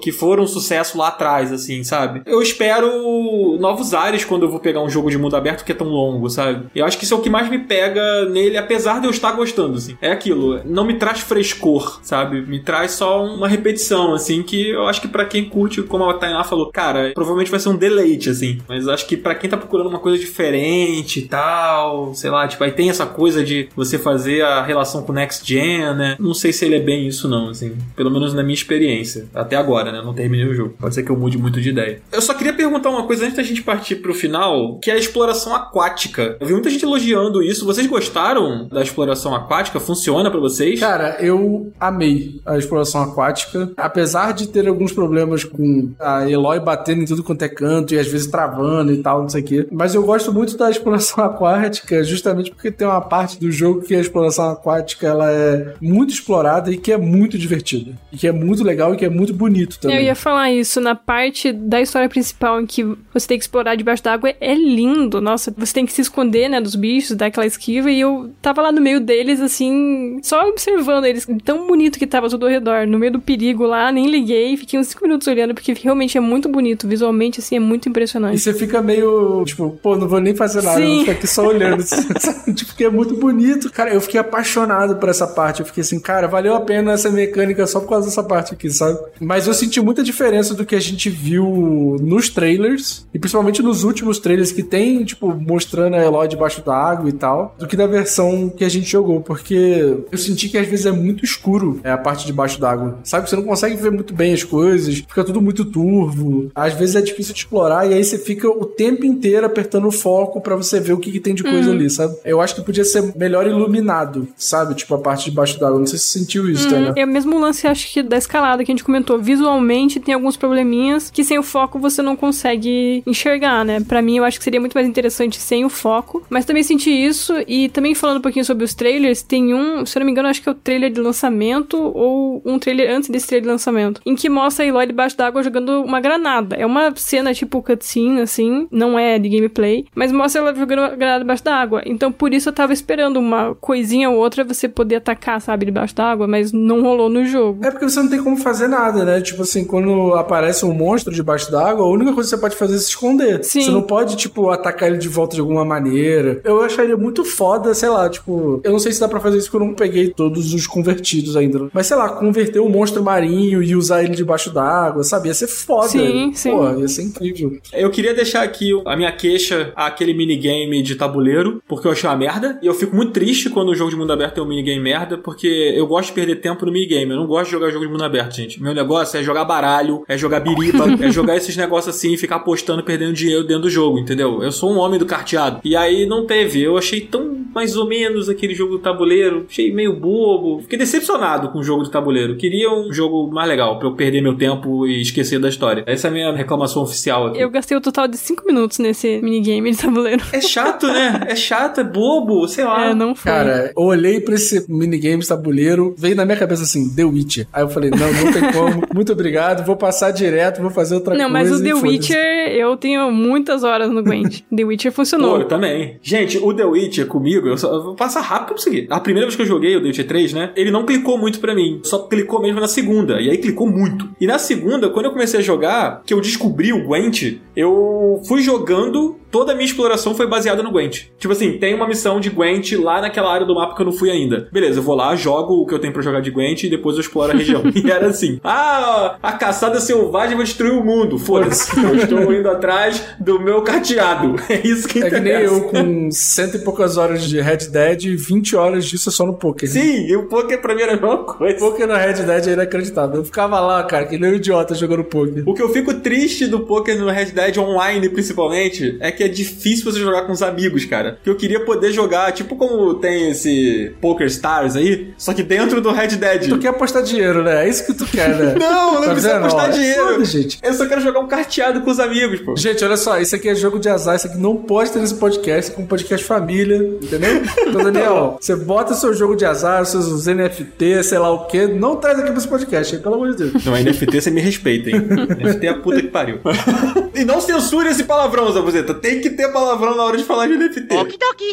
que foram um sucesso lá atrás, assim, sabe? Eu espero novos ares quando eu vou pegar um jogo de mundo aberto que é tão longo, sabe? Eu acho que isso é o que mais me pega nele, apesar de eu estar gostando, assim. É aquilo, não me traz frescor, sabe? Me traz só uma repetição, assim, que eu acho que para quem curte, como a Tainá falou, cara, provavelmente vai ser um deleite, assim. Mas acho que para quem tá procurando uma coisa diferente e tal, sei lá, tipo, aí tem essa coisa de você fazer a relação com Next Gen, né? Não sei se ele é bem isso, não, assim. Pelo menos na minha experiência. Até agora, né? Não terminei o jogo. Pode ser que eu mude muito de ideia. Eu só queria perguntar uma coisa antes da gente partir pro final, que é a exploração aquática. Eu vi muita gente elogiando isso. Vocês gostaram da exploração aquática? Funciona para vocês? Cara, eu amei a exploração aquática. Apesar de ter alguns problemas com a Eloy batendo em tudo quanto é canto e às vezes travando e tal, não sei o quê. Mas eu gosto muito da exploração *laughs* aquática justamente porque tem uma parte do jogo que a exploração aquática ela é muito explorada e que é muito divertida. E que é muito legal e que é muito bonito também. Eu ia falar isso, na parte da história principal em que você tem que explorar debaixo d'água, é lindo. Nossa, você tem que se esconder, né, dos bichos, dar aquela esquiva, e eu tava lá no meio deles, assim, só observando eles. Tão bonito que tava tudo ao redor, no meio do perigo lá, nem liguei, fiquei uns 5 minutos olhando, porque realmente é muito bonito, visualmente, assim, é muito impressionante. E você fica meio, tipo, pô, não vou nem fazer nada, Sim. eu vou ficar aqui só olhando. *laughs* tipo, que é muito bonito. Cara, eu fiquei apaixonado por essa parte. Eu fiquei assim, cara, valeu a pena essa mecânica só por causa dessa parte aqui, sabe? Mas eu senti muita diferença do que a gente viu nos trailers, e principalmente nos últimos trailers que tem, tipo, mostrando a Eloy debaixo da água e tal, do que da versão que a gente jogou, porque eu senti que às vezes é muito escuro é, a parte de baixo d'água. Sabe? Você não consegue ver muito bem as coisas, fica tudo muito turvo. Às vezes é difícil de explorar, e aí você fica o tempo inteiro apertando o foco para você ver o que, que tem de coisa ali, sabe? Eu acho que podia ser melhor iluminado, sabe? Tipo, a parte de baixo d'água. Não sei se você sentiu isso, Hum, né? é o mesmo lance, acho que, da escalada que a gente comentou. Visualmente tem alguns probleminhas que sem o foco você não consegue enxergar, né? Pra mim, eu acho que seria muito mais interessante sem o foco. Mas também senti isso, e também falando um pouquinho sobre os trailers, tem um, se eu não me engano, acho que é o trailer de lançamento, ou um trailer antes desse trailer de lançamento, em que mostra a Eloy debaixo d'água jogando uma granada. É uma cena tipo cutscene, assim, não é de gameplay, mas mostra ela jogando uma granada debaixo d'água. Então por isso eu tava esperando uma coisinha ou outra você poder atacar, sabe, debaixo d'água, mas não rolou no jogo. É porque você não tem como fazer nada, né? Tipo assim, quando aparece um monstro debaixo d'água, a única coisa que você pode fazer é se esconder. Sim. Você não pode, tipo, atacar ele de volta de alguma maneira. Eu acharia muito foda, sei lá, tipo, eu não sei se dá pra fazer isso porque eu não peguei todos os convertidos ainda. Mas sei lá, converter um monstro marinho e usar ele debaixo d'água, sabe? Ia ser foda. Sim, sim. Pô, ia ser incrível. Eu queria deixar aqui a minha queixa àquele minigame de tabuleiro, porque eu achei uma merda. E eu fico muito triste quando o jogo de mundo aberto tem um minigame merda, porque eu gosto de perder tempo no minigame. Eu não gosto de jogar jogo de mundo aberto, gente. Meu negócio é jogar baralho, é jogar biriba, *laughs* é jogar esses negócios assim e ficar apostando, perdendo dinheiro dentro do jogo, entendeu? Eu sou um homem do carteado. E aí não teve. Eu achei tão mais ou menos aquele jogo do tabuleiro. Achei meio bobo. Fiquei decepcionado com o jogo do tabuleiro. Queria um jogo mais legal, pra eu perder meu tempo e esquecer da história. Essa é a minha reclamação oficial aqui. Eu gastei o total de 5 minutos nesse minigame de tabuleiro. É chato, né? É chato, é bobo, sei lá. É, não foi. Cara, eu olhei pra esse minigame de tabuleiro, veio na minha cabeça assim, The Witcher. Aí eu falei, não, não tem como. Muito obrigado, vou passar direto, vou fazer outra Não, coisa. mas o The. Witcher, eu tenho muitas horas no Gwent. *laughs* The Witcher Pô, funcionou. eu também. Gente, o The Witcher comigo, eu, só, eu vou passar rápido pra conseguir. A primeira vez que eu joguei o The Witcher 3, né? Ele não clicou muito pra mim. Só clicou mesmo na segunda. E aí clicou muito. E na segunda, quando eu comecei a jogar, que eu descobri o Gwent, eu fui jogando. Toda a minha exploração foi baseada no Gwent. Tipo assim, tem uma missão de Gwent lá naquela área do mapa que eu não fui ainda. Beleza, eu vou lá, jogo o que eu tenho pra jogar de Gwent e depois eu exploro a região. *laughs* e era assim: ah, a caçada selvagem vai destruir o mundo. Foda-se. eu estou indo atrás do meu carteado. *laughs* É isso que É que interessa. nem eu com cento e poucas horas de Red Dead e 20 horas disso é só no poker. Sim, e o poker pra mim era a mesma coisa. Poker no Red Dead é inacreditável. Eu ficava lá, cara, que nem um idiota jogando poker. O que eu fico triste do poker no Red Dead Online, principalmente, é que é difícil você jogar com os amigos, cara. Que eu queria poder jogar, tipo como tem esse Poker Stars aí, só que dentro do Red Dead. Tu quer apostar dinheiro, né? É isso que tu quer, né? *laughs* Não, não Tá precisa vendo? apostar Ó, é dinheiro. foda, gente. Eu só quero jogar um carteado com os amigos, pô. Gente, olha só, isso aqui é jogo de azar, isso aqui não pode ter nesse podcast, é um podcast família, entendeu? Então, Daniel, *laughs* você bota seu jogo de azar, seus NFT, sei lá o quê, não traz aqui pra esse podcast, hein? pelo amor de Deus. Não, NFT você me respeita, hein? NFT é a puta que pariu. *laughs* e não censure esse palavrão, Zabuzeta. Tem que ter palavrão na hora de falar de NFT.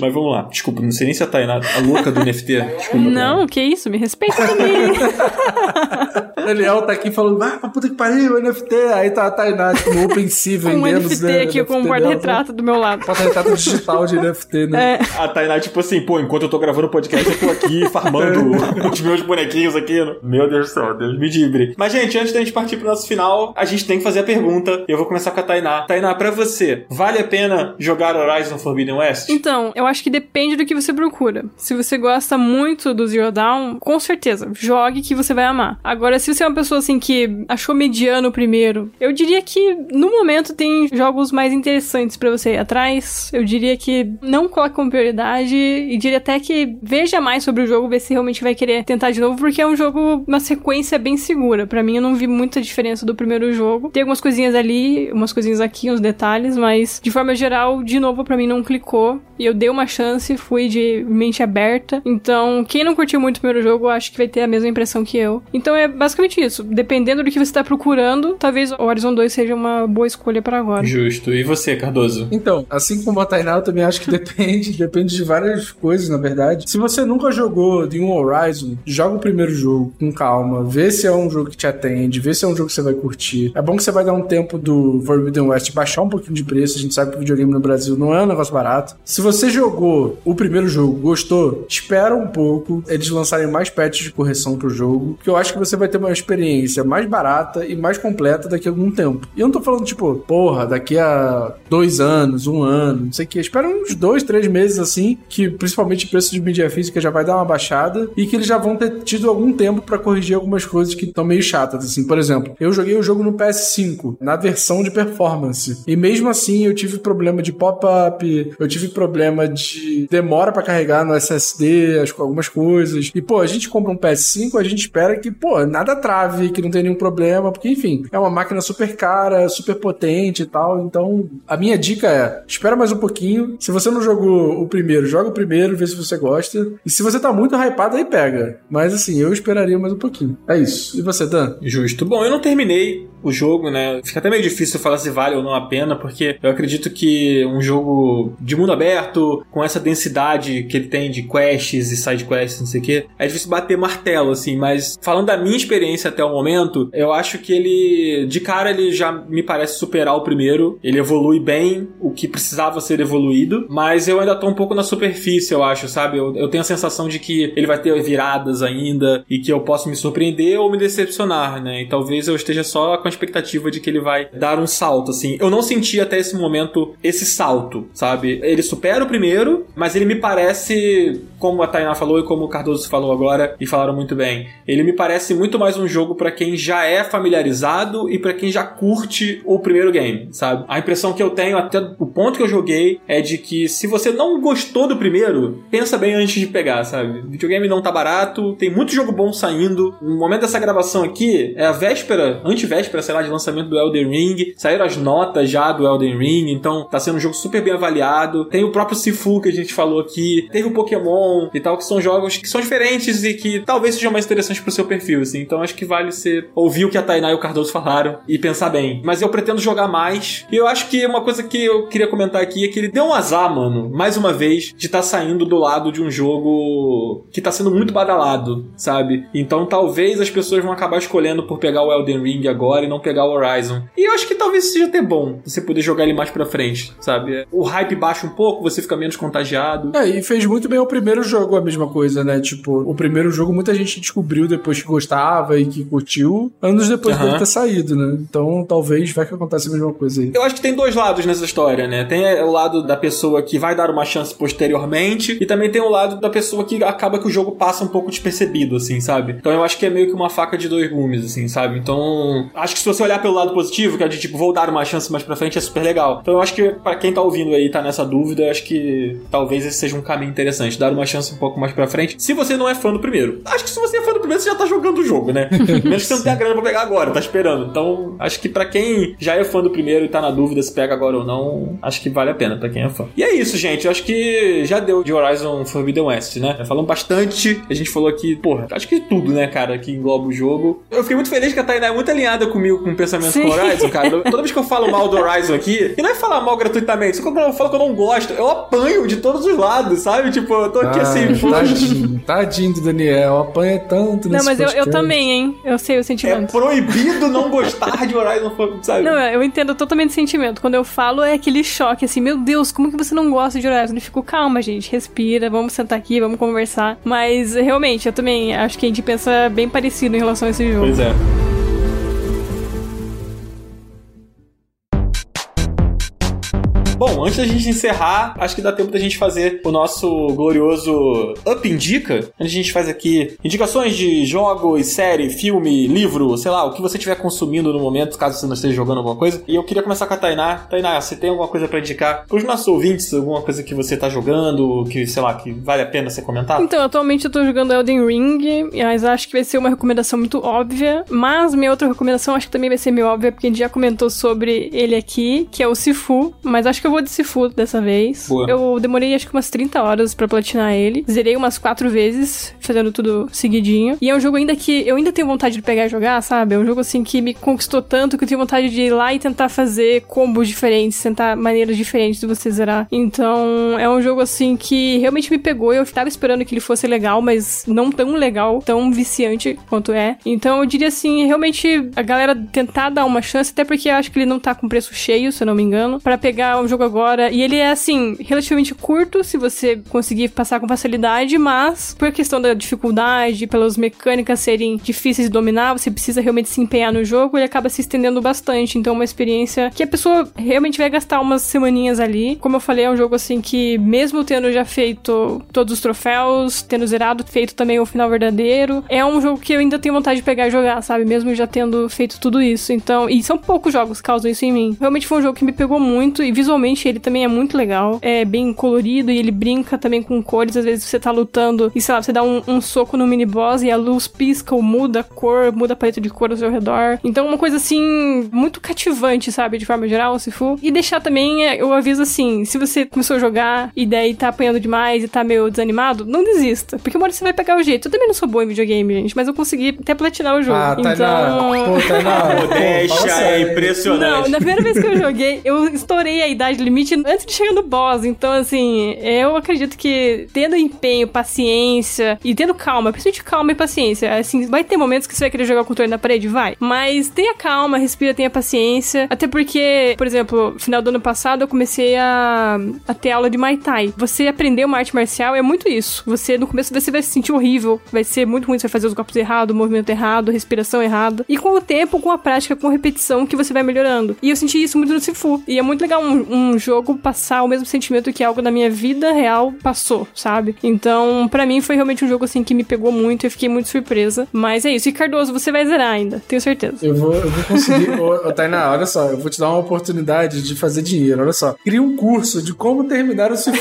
Mas vamos lá. Desculpa, não sei nem se a Tainá, a louca do NFT. Desculpa. Não, que isso, me respeita *laughs* também. Daniel tá aqui falando, ah, pra puta que pariu, NFT. Aí tá a Tainá, tipo, *laughs* no OpenSea com um vendendo. NFT né, aqui, com um guarda-retrato do meu lado. né? Porta-retrato digital de NFT, né? É, A Tainá, tipo assim, pô, enquanto eu tô gravando o podcast, eu tô aqui *laughs* farmando os meus bonequinhos aqui. no- Meu Deus do céu, Deus me livre. Mas, gente, antes da gente partir pro nosso final, a gente tem que fazer a pergunta. E eu vou começar com a Tainá. Tainá, pra você, vale a pena jogar Horizon Forbidden West? Então, eu acho que depende do que você procura. Se você gosta muito do Zero Dawn, com certeza, jogue que você vai amar. Agora, se você é uma pessoa assim que achou mediano primeiro, eu diria que no momento tem jogos mais interessantes pra você ir atrás. Eu diria que não coloque como prioridade e diria até que veja mais sobre o jogo, ver se realmente vai querer tentar de novo, porque é um jogo, uma sequência bem segura. Pra mim, eu não vi muita diferença do primeiro jogo. Tem algumas coisinhas ali, umas coisinhas aqui, uns detalhes, mas de forma geral, de novo, pra mim não clicou. E eu dei uma chance, fui de mente aberta. Então, quem não curtiu muito o primeiro jogo, acho que vai ter a mesma impressão que eu. Então é basicamente isso. Dependendo do que você tá procurando, talvez o Horizon 2 seja uma boa escolha pra agora. Justo. E você, Cardoso? Então, assim como a Tainá, eu também acho que depende, *laughs* depende de várias coisas, na verdade. Se você nunca jogou de um Horizon, joga o primeiro jogo com calma, vê se é um jogo que te atende, vê se é um jogo que você vai curtir. É bom que você vai dar um tempo do Forbidden West baixar um pouquinho de preço, a gente sabe que videogame no Brasil não é um negócio barato. Se você jogou o primeiro jogo, gostou, espera um pouco eles lançarem mais patches de correção pro jogo, que eu acho que você vai ter uma experiência mais barata e mais completa daqui a algum tempo. E eu não tô falando, tipo, porra, daqui a dois anos, um ano, não sei o que. Espera uns dois, três meses assim, que principalmente o preço de mídia física já vai dar uma baixada e que eles já vão ter tido algum tempo para corrigir algumas coisas que estão meio chatas, assim. Por exemplo, eu joguei o jogo no PS5, na versão de performance. E mesmo assim eu tive problema de pop-up, eu tive problema de demora para carregar no SSD, algumas coisas. E, pô, a gente compra um PS5, a gente espera que, pô, nada trave, que não tenha nenhum problema, porque, enfim, é uma máquina super cara, super potente e tal. Então, a minha dica é: espera mais um pouquinho. Se você não jogou o primeiro, joga o primeiro, vê se você gosta. E se você tá muito hypado, aí pega. Mas, assim, eu esperaria mais um pouquinho. É isso. E você, Dan? Justo. Bom, eu não terminei o jogo, né? Fica até meio difícil falar se vale ou não a pena, porque eu acredito que um jogo de mundo aberto, com essa densidade que ele tem de quests e side quests, não sei o que, é difícil bater martelo, assim, mas falando da minha experiência até o momento, eu acho que ele, de cara, ele já me parece superar o primeiro, ele evolui bem o que precisava ser evoluído, mas eu ainda tô um pouco na superfície, eu acho, sabe? Eu, eu tenho a sensação de que ele vai ter viradas ainda e que eu posso me surpreender ou me decepcionar, né? E talvez eu esteja só com expectativa de que ele vai dar um salto, assim. Eu não senti até esse momento esse salto, sabe? Ele supera o primeiro, mas ele me parece, como a Tainá falou e como o Cardoso falou agora, e falaram muito bem, ele me parece muito mais um jogo para quem já é familiarizado e para quem já curte o primeiro game, sabe? A impressão que eu tenho, até o ponto que eu joguei, é de que se você não gostou do primeiro, pensa bem antes de pegar, sabe? O videogame não tá barato, tem muito jogo bom saindo. No momento dessa gravação aqui, é a véspera, antevéspera, sei lá, de lançamento do Elden Ring. Saíram as notas já do Elden Ring, então tá sendo um jogo super bem avaliado. Tem o próprio Sifu que a gente falou aqui, teve o Pokémon e tal, que são jogos que são diferentes e que talvez sejam mais interessantes pro seu perfil, assim. Então acho que vale você ouvir o que a Tainá e o Cardoso falaram e pensar bem. Mas eu pretendo jogar mais. E eu acho que uma coisa que eu queria comentar aqui é que ele deu um azar, mano, mais uma vez, de estar tá saindo do lado de um jogo que tá sendo muito badalado, sabe? Então talvez as pessoas vão acabar escolhendo por pegar o Elden Ring agora e não pegar o Horizon. E eu acho que talvez seja até bom você poder jogar ele mais pra frente, sabe? O hype baixa um pouco, você fica menos contagiado. É, e fez muito bem o primeiro jogo a mesma coisa, né? Tipo, o primeiro jogo muita gente descobriu depois que gostava e que curtiu, anos depois uhum. dele ter saído, né? Então talvez vai que aconteça a mesma coisa aí. Eu acho que tem dois lados nessa história, né? Tem o lado da pessoa que vai dar uma chance posteriormente e também tem o lado da pessoa que acaba que o jogo passa um pouco despercebido, assim, sabe? Então eu acho que é meio que uma faca de dois gumes, assim, sabe? Então, acho que se você olhar pelo lado positivo, que é de tipo, vou dar uma chance mais pra frente, é super legal. Então eu acho que para quem tá ouvindo aí, tá nessa dúvida, acho que talvez esse seja um caminho interessante, dar uma chance um pouco mais pra frente, se você não é fã do primeiro. Acho que se você é fã do primeiro, você já tá jogando o jogo, né? *laughs* Menos que você não tenha grana pra pegar agora, tá esperando. Então, acho que para quem já é fã do primeiro e tá na dúvida se pega agora ou não, acho que vale a pena para quem é fã. E é isso, gente. Eu acho que já deu de Horizon Forbidden West, né? Falamos bastante. A gente falou aqui, porra, acho que tudo, né, cara, que engloba o jogo. Eu fiquei muito feliz que a Tainá é muito alinhada comigo com o pensamento Sim. com Horizon, cara. Toda vez que eu falo mal do Horizon aqui, e não é falar mal gratuitamente, só quando eu falo que eu não gosto, eu apanho de todos os lados, sabe? Tipo, eu tô aqui ah, assim, tadinho, tadinho do Daniel, apanha tanto Não, mas eu, eu, também, hein? Eu sei o sentimento. É proibido não gostar de Horizon, sabe? Não, eu entendo totalmente o sentimento. Quando eu falo, é aquele choque, assim, meu Deus, como que você não gosta de Horizon? Eu fico, calma, gente, respira, vamos sentar aqui, vamos conversar. Mas, realmente, eu também acho que a gente pensa bem parecido em relação a esse jogo. Pois é. Bom, antes da gente encerrar, acho que dá tempo da gente fazer o nosso glorioso Up Indica, onde a gente faz aqui indicações de jogos, série, filme, livro, sei lá, o que você estiver consumindo no momento, caso você não esteja jogando alguma coisa. E eu queria começar com a Tainá. Tainá, você tem alguma coisa para indicar pros nossos ouvintes? Alguma coisa que você tá jogando, que, sei lá, que vale a pena ser comentado? Então, atualmente eu tô jogando Elden Ring, mas acho que vai ser uma recomendação muito óbvia. Mas minha outra recomendação acho que também vai ser meio óbvia, porque a gente já comentou sobre ele aqui, que é o Sifu. Mas acho que eu vou de Sifu dessa vez. Boa. Eu demorei acho que umas 30 horas para platinar ele. Zerei umas quatro vezes, fazendo tudo seguidinho. E é um jogo ainda que eu ainda tenho vontade de pegar e jogar, sabe? É um jogo assim que me conquistou tanto que eu tenho vontade de ir lá e tentar fazer combos diferentes, tentar maneiras diferentes de você zerar. Então, é um jogo assim que realmente me pegou. Eu tava esperando que ele fosse legal, mas não tão legal, tão viciante quanto é. Então, eu diria assim, realmente a galera tentar dar uma chance, até porque eu acho que ele não tá com preço cheio, se eu não me engano, para pegar um jogo jogo agora. E ele é, assim, relativamente curto, se você conseguir passar com facilidade, mas por questão da dificuldade, pelas mecânicas serem difíceis de dominar, você precisa realmente se empenhar no jogo, ele acaba se estendendo bastante. Então, é uma experiência que a pessoa realmente vai gastar umas semaninhas ali. Como eu falei, é um jogo, assim, que mesmo tendo já feito todos os troféus, tendo zerado, feito também o final verdadeiro, é um jogo que eu ainda tenho vontade de pegar e jogar, sabe? Mesmo já tendo feito tudo isso. Então, e são poucos jogos que causam isso em mim. Realmente foi um jogo que me pegou muito e visualmente ele também é muito legal. É bem colorido e ele brinca também com cores. Às vezes você tá lutando e, sei lá, você dá um, um soco no mini boss e a luz pisca ou muda a cor, muda a paleta de cor ao seu redor. Então, uma coisa assim, muito cativante, sabe? De forma geral, se for. E deixar também, é, eu aviso assim: se você começou a jogar e daí tá apanhando demais e tá meio desanimado, não desista. Porque uma hora você vai pegar o jeito. Eu também não sou boa em videogame, gente, mas eu consegui até platinar o jogo. Ah, tá então. na... Pô, tá na... Modéstia é impressionante. Não, na primeira vez que eu joguei, eu estourei a idade limite antes de chegar no boss. Então, assim, eu acredito que tendo empenho, paciência e tendo calma, principalmente calma e paciência, assim, vai ter momentos que você vai querer jogar o controle na parede? Vai. Mas tenha calma, respira, tenha paciência. Até porque, por exemplo, final do ano passado eu comecei a, a ter aula de Muay Thai. Você aprender uma arte marcial é muito isso. Você, no começo, você vai se sentir horrível, vai ser muito ruim, você vai fazer os golpes errados, o movimento errado, respiração errada. E com o tempo, com a prática, com a repetição, que você vai melhorando. E eu senti isso muito no Sifu. E é muito legal um, um jogo passar o mesmo sentimento que algo na minha vida real passou, sabe? Então, para mim, foi realmente um jogo, assim, que me pegou muito. Eu fiquei muito surpresa. Mas é isso. E Cardoso, você vai zerar ainda, tenho certeza. Eu vou, eu vou conseguir. ô, ô, Tainá, olha só, eu vou te dar uma oportunidade de fazer dinheiro. Olha só. Cria um curso de como terminar o Sifu.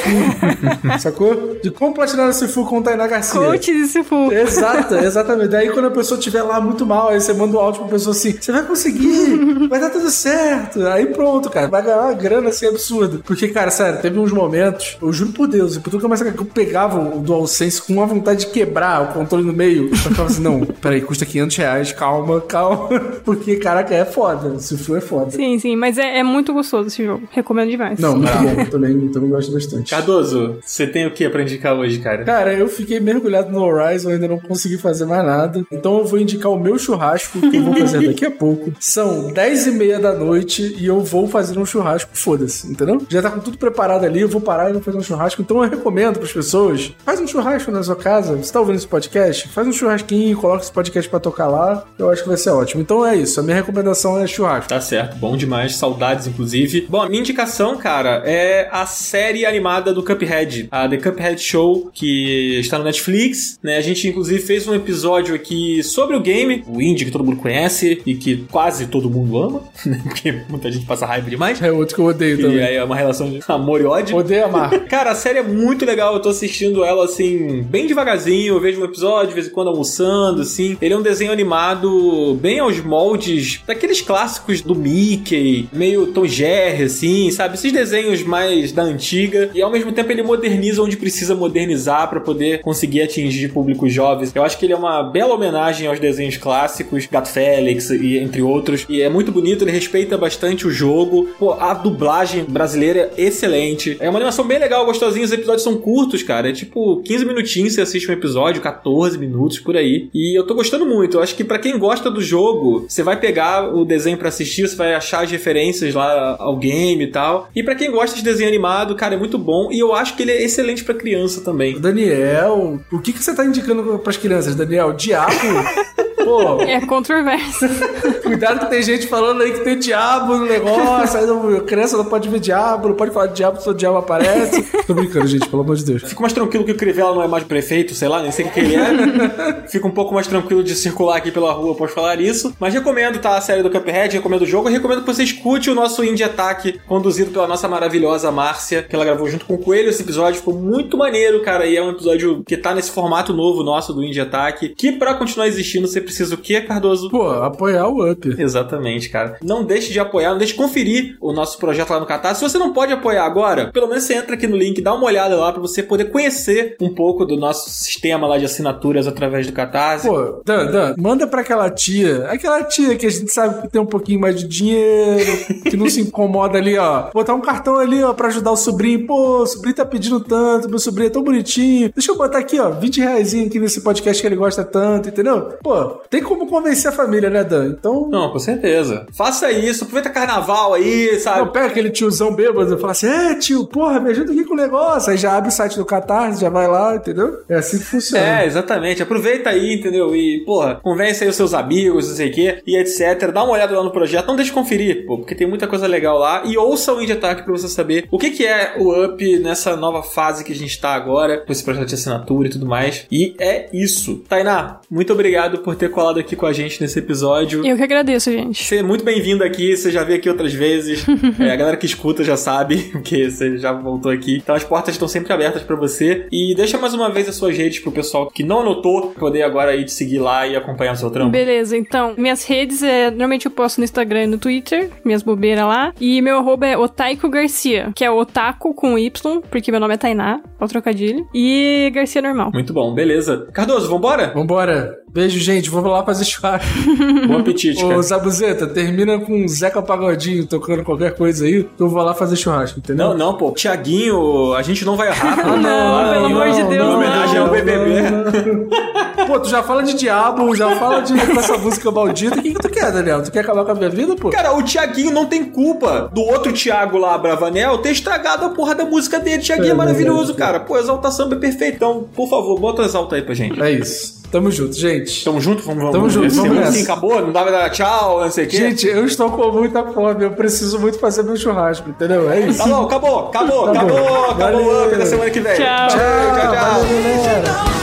*laughs* sacou? De como platinar o Sifu com o Tainá Garcia. Coach de Sifu. Exato, exatamente. Daí quando a pessoa estiver lá muito mal, aí você manda um áudio pra pessoa assim: você vai conseguir, vai dar tudo certo. Aí pronto, cara. Vai ganhar uma grana assim absurda. Porque, cara, sério, teve uns momentos, eu juro por Deus, e por tudo que eu mais que eu pegava o DualSense com uma vontade de quebrar o controle no meio. Eu ficava assim: não, peraí, custa 500 reais, calma, calma. *laughs* Porque, caraca, é foda. O Sifu é foda. Sim, sim, mas é, é muito gostoso esse jogo. Recomendo demais. Não, muito bom. Eu também, eu também gosto bastante. Cardoso, você tem o que pra indicar hoje, cara? Cara, eu fiquei mergulhado no Horizon, ainda não consegui fazer mais nada. Então eu vou indicar o meu churrasco, que eu vou fazer *laughs* daqui a pouco. São 10 e meia da noite e eu vou fazer um churrasco, foda-se, entendeu? Já tá com tudo preparado ali, eu vou parar e vou fazer um churrasco. Então eu recomendo pras pessoas, faz um churrasco na sua casa, você tá ouvindo esse podcast? Faz um churrasquinho, coloca esse podcast pra tocar lá, eu acho que vai ser ótimo. Então é isso, a minha recomendação é churrasco. Tá certo, bom demais, saudades inclusive. Bom, a minha indicação, cara, é a série animada do Cuphead, a The Cuphead Show, que está no Netflix, né? A gente inclusive fez um episódio aqui sobre o game, o indie que todo mundo conhece e que quase todo mundo ama, *laughs* né? Porque muita gente passa raiva demais. É outro que eu odeio E aí é uma relação de amor e ódio. Odeio amar. *laughs* Cara, a série é muito legal, eu tô assistindo ela assim, bem devagarzinho, eu vejo um episódio, de vez em quando almoçando, assim. Ele é um desenho animado bem aos moldes daqueles clássicos do Mickey, meio Tom Jerry, assim, sabe? Esses desenhos mais da antiga. E ao mesmo tempo ele moderniza onde precisa modernizar pra poder conseguir atingir públicos jovens. Eu acho que ele é uma bela homenagem aos desenhos clássicos, Gato Félix e entre outros. E é muito bonito, ele respeita bastante o jogo. Pô, a dublagem brasileira é excelente. É uma animação bem legal, gostosinha. Os episódios são curtos, cara. É tipo 15 minutinhos você assiste um episódio, 14 minutos por aí. E eu tô gostando muito. Eu acho que pra quem gosta do jogo, você vai pegar o desenho pra assistir, você vai achar as referências lá ao game e tal. E pra quem gosta de desenho animado, cara, é muito bom. E eu acho que ele é excelente pra criança também. Daniel, o que, que você tá indicando pras crianças, Daniel? Diabo? *laughs* Pô, É controverso. *laughs* cuidado que tem gente falando aí que tem diabo no negócio, aí não, criança não pode ver diabo, não pode falar de diabo se o diabo aparece. *laughs* Tô brincando, gente, pelo amor de Deus. Fico mais tranquilo que o Crivella não é mais prefeito, sei lá, nem sei o que ele é. *laughs* Fico um pouco mais tranquilo de circular aqui pela rua após falar isso. Mas recomendo, tá? A série do Cuphead, recomendo o jogo. E recomendo que você escute o nosso Indie Attack, conduzido pela nossa maravilhosa Márcia, que ela gravou junto com o Coelho. Esse episódio ficou muito maneiro, cara. E é um episódio que tá nesse formato novo nosso do Indie Attack. Que pra continuar existindo, você precisa o quê, Cardoso? Pô, apoiar o Up. Exatamente, cara. Não deixe de apoiar, não deixe de conferir o nosso projeto lá no Catarse. Se você não pode apoiar agora, pelo menos você entra aqui no link, dá uma olhada lá pra você poder conhecer um pouco do nosso sistema lá de assinaturas através do Catarse. Pô, Dan, Dan, manda pra aquela tia, aquela tia que a gente sabe que tem um pouquinho mais de dinheiro, que não se incomoda ali, ó. Botar um cartão ali, ó, pra ajudar o sobrinho. Pô, o sobrinho tá pedindo tanto, meu sobrinho é tão bonitinho. Deixa eu botar aqui, ó, 20 reais aqui nesse podcast que ele gosta tanto, entendeu? Pô, Tem como convencer a família, né, Dan? Então. Não, com certeza. Faça isso, aproveita carnaval aí, sabe? Não, pega aquele tiozão bêbado e fala assim: é, tio, porra, me ajuda aqui com o negócio. Aí já abre o site do Catarse, já vai lá, entendeu? É assim que funciona. É, exatamente. Aproveita aí, entendeu? E, porra, convence aí os seus amigos, não sei o quê, e etc. Dá uma olhada lá no projeto. Não deixe de conferir, pô, porque tem muita coisa legal lá. E ouça o Indie Attack pra você saber o que, que é o Up nessa nova fase que a gente tá agora, com esse projeto de assinatura e tudo mais. E é isso. Tainá, muito obrigado por ter colado aqui com a gente nesse episódio. Eu que agradeço, gente. Você é muito bem-vindo aqui, você já veio aqui outras vezes. *laughs* É, a galera que escuta já sabe, *laughs* porque você já voltou aqui. Então as portas estão sempre abertas pra você. E deixa mais uma vez as suas redes pro pessoal que não anotou poder agora aí te seguir lá e acompanhar o seu trampo. Beleza, então, minhas redes é. Normalmente eu posto no Instagram e no Twitter, minhas bobeiras lá. E meu arroba é Otaiko Garcia, que é Otaku com Y, porque meu nome é Tainá, é o trocadilho. E Garcia normal. Muito bom, beleza. Cardoso, vambora? Vambora. Beijo, gente. Vou lá fazer churrasco. *laughs* Bom apetite, Ô, cara. Zabuzeta, termina com Zeca Pagodinho tocando qualquer coisa aí, que eu vou lá fazer churrasco, entendeu? Não, não, pô. Tiaguinho, a gente não vai errar. Ah, não, pelo amor de Deus, Em homenagem não. ao BBB. *laughs* Pô, tu já fala de diabo, já fala de com essa música maldita. O que, que tu quer, Daniel? Tu quer acabar com a minha vida, pô? Cara, o Tiaguinho não tem culpa do outro Thiago lá, Bravanel, ter estragado a porra da música dele. Tiaguinho é É maravilhoso, verdade. cara. Pô, Exalta Samba é perfeito. Então, por favor, bota o Exalta aí pra gente. É isso. Tamo junto, gente. Tamo junto? Vamos, vamos. Tamo junto, vamos ano, nessa. assim, acabou? Não dava dar tchau, não sei o quê? Gente, eu estou com muita fome. Eu preciso muito fazer meu churrasco, entendeu? É isso. Tá bom, acabou, acabou, Tá acabou, acabou Valeu. o Up da semana que vem. Tchau. tchau, tchau. Valeu, galera.